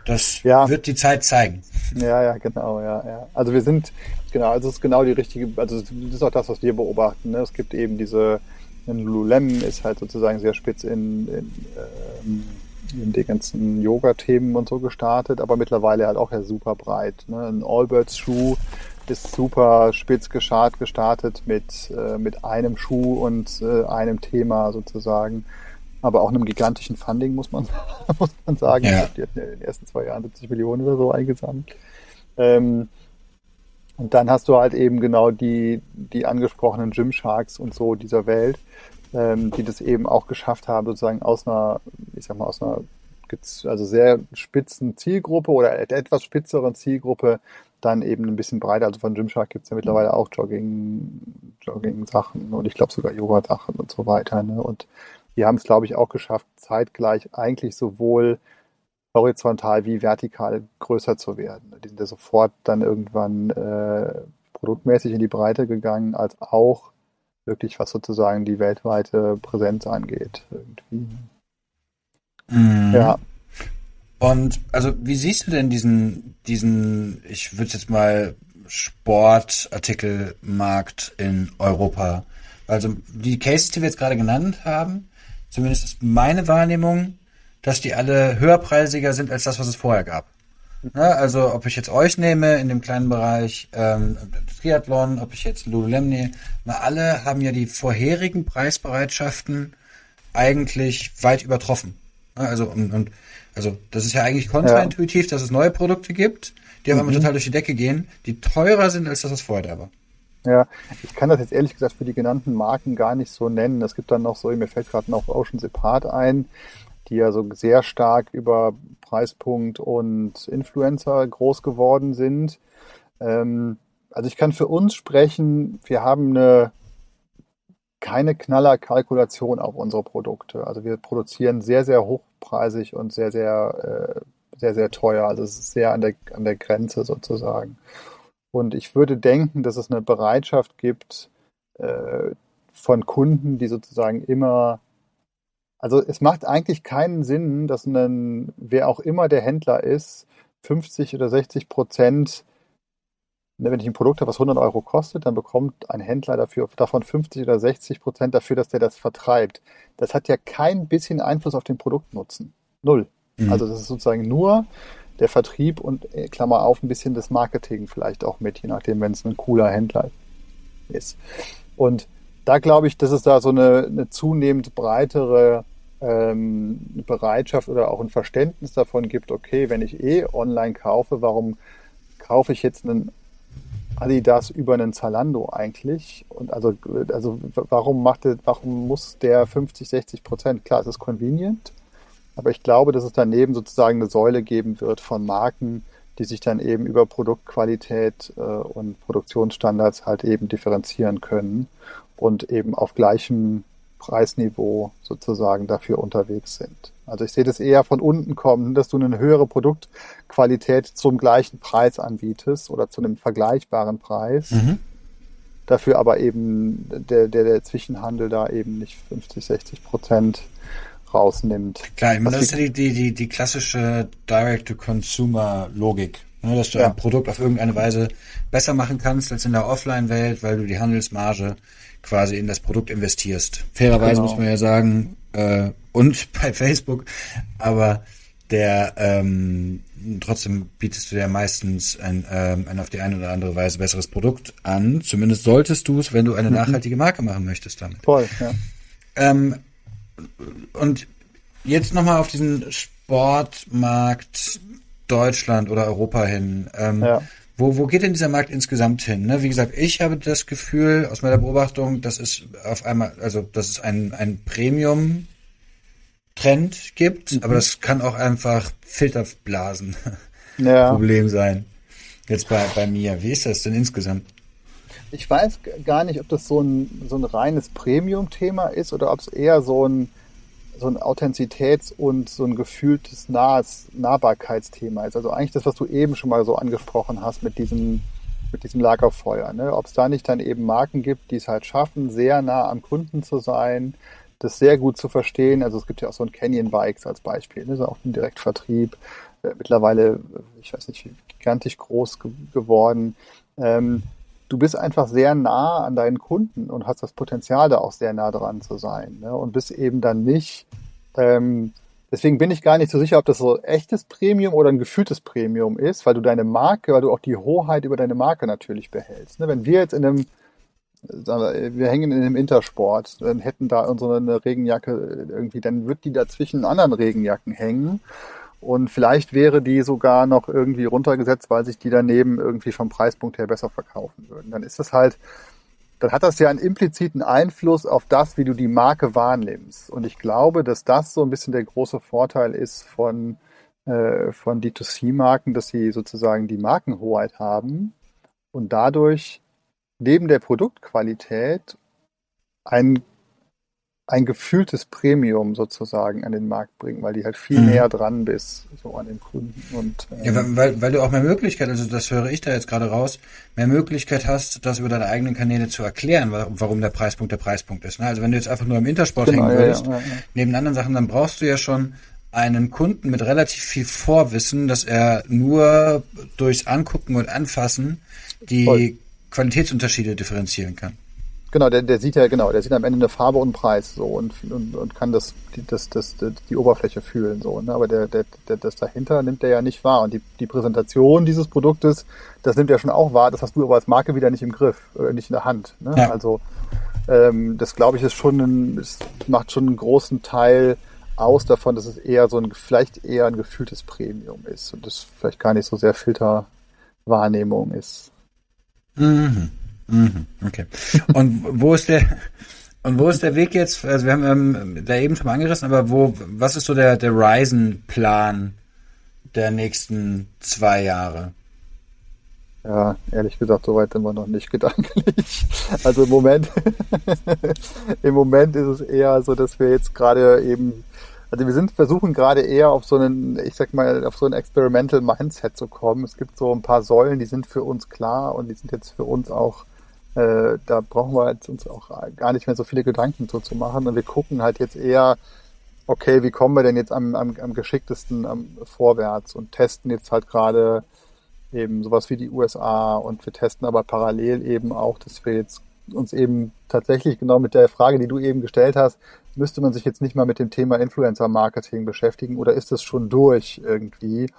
das ja. wird die Zeit zeigen. Ja, ja, genau, ja, ja. Also wir sind, genau, also es ist genau die richtige, also das ist auch das, was wir beobachten. Ne? Es gibt eben diese, ein Lululemon ist halt sozusagen sehr spitz in, in, ähm, in den ganzen Yoga-Themen und so gestartet, aber mittlerweile halt auch ja super breit. Ne? Ein Allbirds-Schuh ist super spitz geschart gestartet mit, äh, mit einem Schuh und äh, einem Thema sozusagen. Aber auch einem gigantischen Funding, muss man, *laughs* muss man sagen. Ja. Die hatten in den ersten zwei Jahren 70 Millionen oder so eingesammelt. Ähm, und dann hast du halt eben genau die, die angesprochenen Gymsharks und so dieser Welt, ähm, die das eben auch geschafft haben, sozusagen aus einer, ich sag mal, aus einer also sehr spitzen Zielgruppe oder etwas spitzeren Zielgruppe dann eben ein bisschen breiter. Also von Gymshark gibt es ja mittlerweile auch Jogging, Jogging-Sachen und ich glaube sogar Yoga-Sachen und so weiter. Ne? Und die haben es, glaube ich, auch geschafft, zeitgleich eigentlich sowohl horizontal wie vertikal größer zu werden. Die sind ja sofort dann irgendwann äh, produktmäßig in die Breite gegangen, als auch wirklich, was sozusagen die weltweite Präsenz angeht. Irgendwie. Mhm. Ja. Und also wie siehst du denn diesen, diesen, ich würde jetzt mal Sportartikelmarkt in Europa? Also die Cases, die wir jetzt gerade genannt haben, zumindest ist meine Wahrnehmung, dass die alle höherpreisiger sind als das, was es vorher gab. Ne? Also ob ich jetzt euch nehme in dem kleinen Bereich ähm, Triathlon, ob ich jetzt Lululemon nehme, alle haben ja die vorherigen Preisbereitschaften eigentlich weit übertroffen. Ne? Also und, und also das ist ja eigentlich kontraintuitiv, ja. dass es neue Produkte gibt, die aber mhm. total durch die Decke gehen, die teurer sind als das, was vorher da war. Ja, ich kann das jetzt ehrlich gesagt für die genannten Marken gar nicht so nennen. Es gibt dann noch so, mir fällt gerade noch Ocean Apart ein, die ja so sehr stark über Preispunkt und Influencer groß geworden sind. Ähm, also ich kann für uns sprechen, wir haben eine keine Knallerkalkulation auf unsere Produkte. Also wir produzieren sehr, sehr hochpreisig und sehr, sehr, äh, sehr, sehr teuer. Also es ist sehr an der, an der Grenze sozusagen. Und ich würde denken, dass es eine Bereitschaft gibt äh, von Kunden, die sozusagen immer also es macht eigentlich keinen Sinn, dass ein, wer auch immer der Händler ist, 50 oder 60 Prozent, ne, wenn ich ein Produkt habe, was 100 Euro kostet, dann bekommt ein Händler dafür, davon 50 oder 60 Prozent dafür, dass der das vertreibt. Das hat ja kein bisschen Einfluss auf den Produktnutzen. Null. Mhm. Also das ist sozusagen nur der Vertrieb und äh, Klammer auf ein bisschen das Marketing vielleicht auch mit, je nachdem, wenn es ein cooler Händler ist. Und da glaube ich, dass es da so eine, eine zunehmend breitere ähm, Bereitschaft oder auch ein Verständnis davon gibt, okay, wenn ich eh online kaufe, warum kaufe ich jetzt einen Adidas über einen Zalando eigentlich? Und also, also warum macht der, warum muss der 50, 60 Prozent? Klar, es ist convenient, aber ich glaube, dass es daneben sozusagen eine Säule geben wird von Marken, die sich dann eben über Produktqualität äh, und Produktionsstandards halt eben differenzieren können und eben auf gleichem Preisniveau sozusagen dafür unterwegs sind. Also ich sehe das eher von unten kommen, dass du eine höhere Produktqualität zum gleichen Preis anbietest oder zu einem vergleichbaren Preis. Mhm. Dafür aber eben der, der, der Zwischenhandel da eben nicht 50, 60 Prozent rausnimmt. Klar, ich meine, das ist ja die, die, die, die klassische Direct-to-Consumer-Logik. Ne, dass du ja. ein Produkt auf irgendeine Weise besser machen kannst als in der Offline-Welt, weil du die Handelsmarge quasi in das Produkt investierst. Fairerweise genau. muss man ja sagen, äh, und *laughs* bei Facebook, aber der ähm, trotzdem bietest du ja meistens ein, ähm, ein auf die eine oder andere Weise besseres Produkt an. Zumindest solltest du es, wenn du eine mhm. nachhaltige Marke machen möchtest damit. Voll, ja. Ähm, und jetzt nochmal auf diesen Sportmarkt Deutschland oder Europa hin. Ähm, ja. Wo, wo geht denn dieser Markt insgesamt hin? Ne? Wie gesagt, ich habe das Gefühl aus meiner Beobachtung, dass es auf einmal, also dass es ein, ein Premium Trend gibt, mhm. aber das kann auch einfach Filterblasen *laughs* ja. Problem sein. Jetzt bei, bei mir. Wie ist das denn insgesamt? Ich weiß gar nicht, ob das so ein, so ein reines Premium-Thema ist oder ob es eher so ein, so ein Authentizitäts- und so ein gefühltes Nahes, Nahbarkeitsthema ist. Also eigentlich das, was du eben schon mal so angesprochen hast mit diesem, mit diesem Lagerfeuer. Ne? Ob es da nicht dann eben Marken gibt, die es halt schaffen, sehr nah am Kunden zu sein, das sehr gut zu verstehen. Also es gibt ja auch so ein Canyon Bikes als Beispiel, ne? ist auch ein Direktvertrieb. Äh, mittlerweile, ich weiß nicht, gigantisch groß ge geworden. Ähm, du bist einfach sehr nah an deinen Kunden und hast das Potenzial, da auch sehr nah dran zu sein. Ne? Und bist eben dann nicht, ähm, deswegen bin ich gar nicht so sicher, ob das so echtes Premium oder ein gefühltes Premium ist, weil du deine Marke, weil du auch die Hoheit über deine Marke natürlich behältst. Ne? Wenn wir jetzt in einem wir hängen in einem Intersport, dann hätten da unsere Regenjacke irgendwie, dann wird die da zwischen anderen Regenjacken hängen und vielleicht wäre die sogar noch irgendwie runtergesetzt, weil sich die daneben irgendwie vom Preispunkt her besser verkaufen würden. Dann ist das halt, dann hat das ja einen impliziten Einfluss auf das, wie du die Marke wahrnimmst. Und ich glaube, dass das so ein bisschen der große Vorteil ist von äh, von D2C-Marken, dass sie sozusagen die Markenhoheit haben und dadurch neben der Produktqualität ein ein gefühltes Premium sozusagen an den Markt bringen, weil die halt viel mhm. näher dran bist, so an den Kunden. Und, ähm, ja, weil, weil du auch mehr Möglichkeit, also das höre ich da jetzt gerade raus, mehr Möglichkeit hast, das über deine eigenen Kanäle zu erklären, warum der Preispunkt der Preispunkt ist. Ne? Also wenn du jetzt einfach nur im Intersport genau, hängen würdest, ja, ja, ja. neben anderen Sachen, dann brauchst du ja schon einen Kunden mit relativ viel Vorwissen, dass er nur durchs Angucken und Anfassen die Voll. Qualitätsunterschiede differenzieren kann. Genau, der, der sieht ja, genau, der sieht am Ende eine Farbe und einen Preis so und, und, und kann das, die, das, das, die Oberfläche fühlen. so. Ne? Aber der, der, der, das dahinter nimmt er ja nicht wahr. Und die, die Präsentation dieses Produktes, das nimmt er schon auch wahr, das hast du aber als Marke wieder nicht im Griff, oder nicht in der Hand. Ne? Ja. Also ähm, das glaube ich ist schon ein, es macht schon einen großen Teil aus davon, dass es eher so ein, vielleicht eher ein gefühltes Premium ist und das vielleicht gar nicht so sehr Filterwahrnehmung ist. Mhm. Mhm, okay. Und wo ist der und wo ist der Weg jetzt? Also wir haben ähm, da eben schon mal angerissen, aber wo, was ist so der, der Ryzen-Plan der nächsten zwei Jahre? Ja, ehrlich gesagt, so weit sind wir noch nicht gedanklich. Also im Moment, *laughs* im Moment ist es eher so, dass wir jetzt gerade eben, also wir sind versuchen gerade eher auf so einen, ich sag mal, auf so ein Experimental Mindset zu kommen. Es gibt so ein paar Säulen, die sind für uns klar und die sind jetzt für uns auch äh, da brauchen wir jetzt uns auch gar nicht mehr so viele Gedanken so zu machen. Und wir gucken halt jetzt eher, okay, wie kommen wir denn jetzt am, am, am geschicktesten am, vorwärts und testen jetzt halt gerade eben sowas wie die USA und wir testen aber parallel eben auch, dass wir jetzt uns eben tatsächlich genau mit der Frage, die du eben gestellt hast, müsste man sich jetzt nicht mal mit dem Thema Influencer Marketing beschäftigen oder ist es schon durch irgendwie?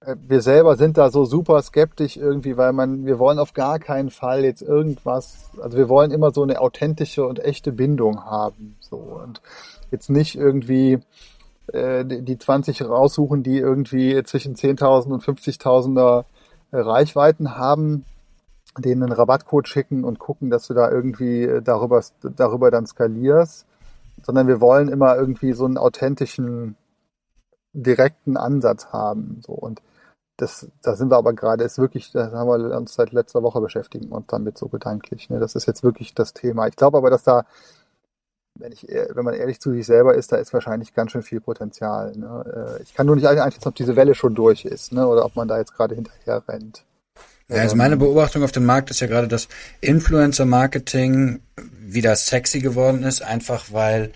Äh, wir selber sind da so super skeptisch irgendwie, weil man, wir wollen auf gar keinen Fall jetzt irgendwas, also wir wollen immer so eine authentische und echte Bindung haben, so. Und jetzt nicht irgendwie äh, die 20 raussuchen, die irgendwie zwischen 10.000 und 50.000er äh, Reichweiten haben, denen einen Rabattcode schicken und gucken, dass du da irgendwie äh, darüber, darüber dann skalierst, sondern wir wollen immer irgendwie so einen authentischen direkten Ansatz haben. So. Und das, da sind wir aber gerade, ist wirklich, da haben wir uns seit letzter Woche beschäftigen und damit so gedanklich. Ne? Das ist jetzt wirklich das Thema. Ich glaube aber, dass da, wenn ich, wenn man ehrlich zu sich selber ist, da ist wahrscheinlich ganz schön viel Potenzial. Ne? Äh, ich kann nur nicht einschätzen, ob diese Welle schon durch ist, ne? Oder ob man da jetzt gerade hinterher rennt. Ja, also meine Beobachtung auf dem Markt ist ja gerade, dass Influencer-Marketing wieder sexy geworden ist, einfach weil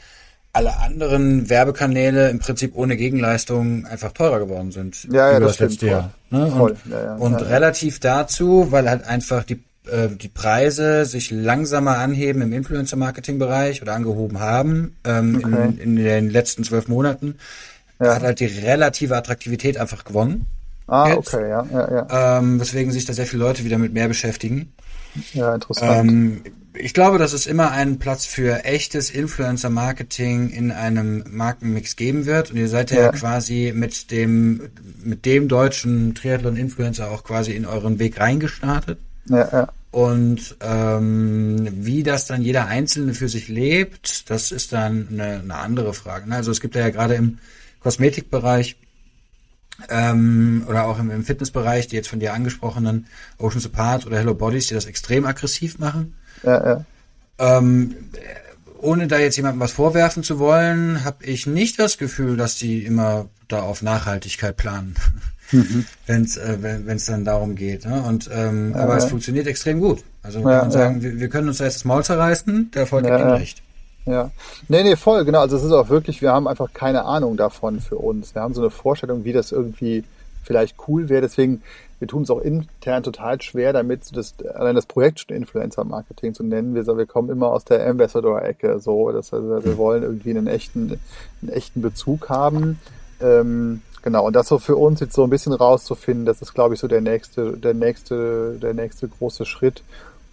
alle anderen Werbekanäle im Prinzip ohne Gegenleistung einfach teurer geworden sind. Ja, ja, das, das letzte Jahr. Ne? Und. Ja, ja, und ja, relativ dazu, weil halt einfach die, äh, die Preise sich langsamer anheben im Influencer-Marketing-Bereich oder angehoben haben ähm, okay. in, in den letzten zwölf Monaten, hat halt die relative Attraktivität einfach gewonnen. Ah, jetzt. okay, ja, ja, ja. Ähm, weswegen sich da sehr viele Leute wieder mit mehr beschäftigen. Ja, interessant. Ähm, ich glaube, dass es immer einen Platz für echtes Influencer-Marketing in einem Markenmix geben wird. Und ihr seid ja, ja quasi mit dem, mit dem deutschen Triathlon-Influencer auch quasi in euren Weg reingestartet. Ja, ja. Und ähm, wie das dann jeder Einzelne für sich lebt, das ist dann eine, eine andere Frage. Ne? Also es gibt ja gerade im Kosmetikbereich ähm, oder auch im, im Fitnessbereich die jetzt von dir angesprochenen Ocean Apart oder Hello Bodies, die das extrem aggressiv machen. Ja, ja. Ähm, ohne da jetzt jemandem was vorwerfen zu wollen, habe ich nicht das Gefühl, dass die immer da auf Nachhaltigkeit planen, mhm. *laughs* wenn's, äh, wenn es dann darum geht. Ne? Und ähm, ja, aber es funktioniert extrem gut. Also kann man sagen, wir, wir, können uns da jetzt das Maul zerreißen, der Erfolg hat ihnen recht. Ja, nee, nee, voll, genau. Also es ist auch wirklich, wir haben einfach keine Ahnung davon für uns. Wir haben so eine Vorstellung, wie das irgendwie vielleicht cool wäre. Deswegen wir tun es auch intern total schwer, damit das, allein das Projekt schon Influencer-Marketing zu nennen. Wir, wir kommen immer aus der Ambassador-Ecke, so, das heißt, wir wollen irgendwie einen echten, einen echten Bezug haben. Ähm, genau, und das so für uns jetzt so ein bisschen rauszufinden, das ist, glaube ich, so der nächste, der nächste, der nächste große Schritt.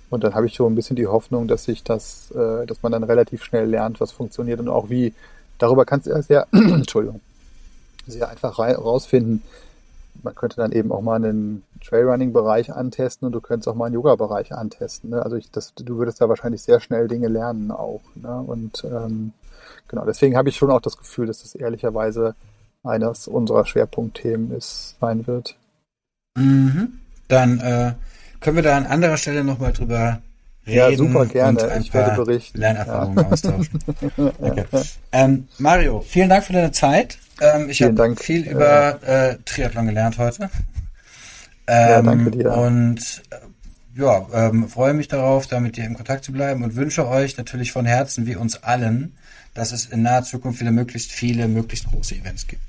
Und dann habe ich so ein bisschen die Hoffnung, dass sich das, äh, dass man dann relativ schnell lernt, was funktioniert und auch wie, darüber kannst du ja sehr, *clears throat* Entschuldigung, sehr einfach rausfinden, man könnte dann eben auch mal einen Trailrunning-Bereich antesten und du könntest auch mal einen Yoga-Bereich antesten. Ne? Also ich, das, du würdest da wahrscheinlich sehr schnell Dinge lernen auch. Ne? Und ähm, genau, deswegen habe ich schon auch das Gefühl, dass das ehrlicherweise eines unserer Schwerpunktthemen ist, sein wird. Mhm. Dann äh, können wir da an anderer Stelle nochmal drüber reden Ja, super gerne. und ein Ich werde paar berichten. Lernerfahrungen austauschen. *laughs* Okay. Ähm, Mario, vielen Dank für deine Zeit. Ähm, ich habe viel über äh, Triathlon gelernt heute. Ja, Ähm, danke dir. Und äh, ja, ähm, freue mich darauf, da mit dir im Kontakt zu bleiben und wünsche euch natürlich von Herzen, wie uns allen, dass es in naher Zukunft wieder möglichst viele, möglichst große Events gibt.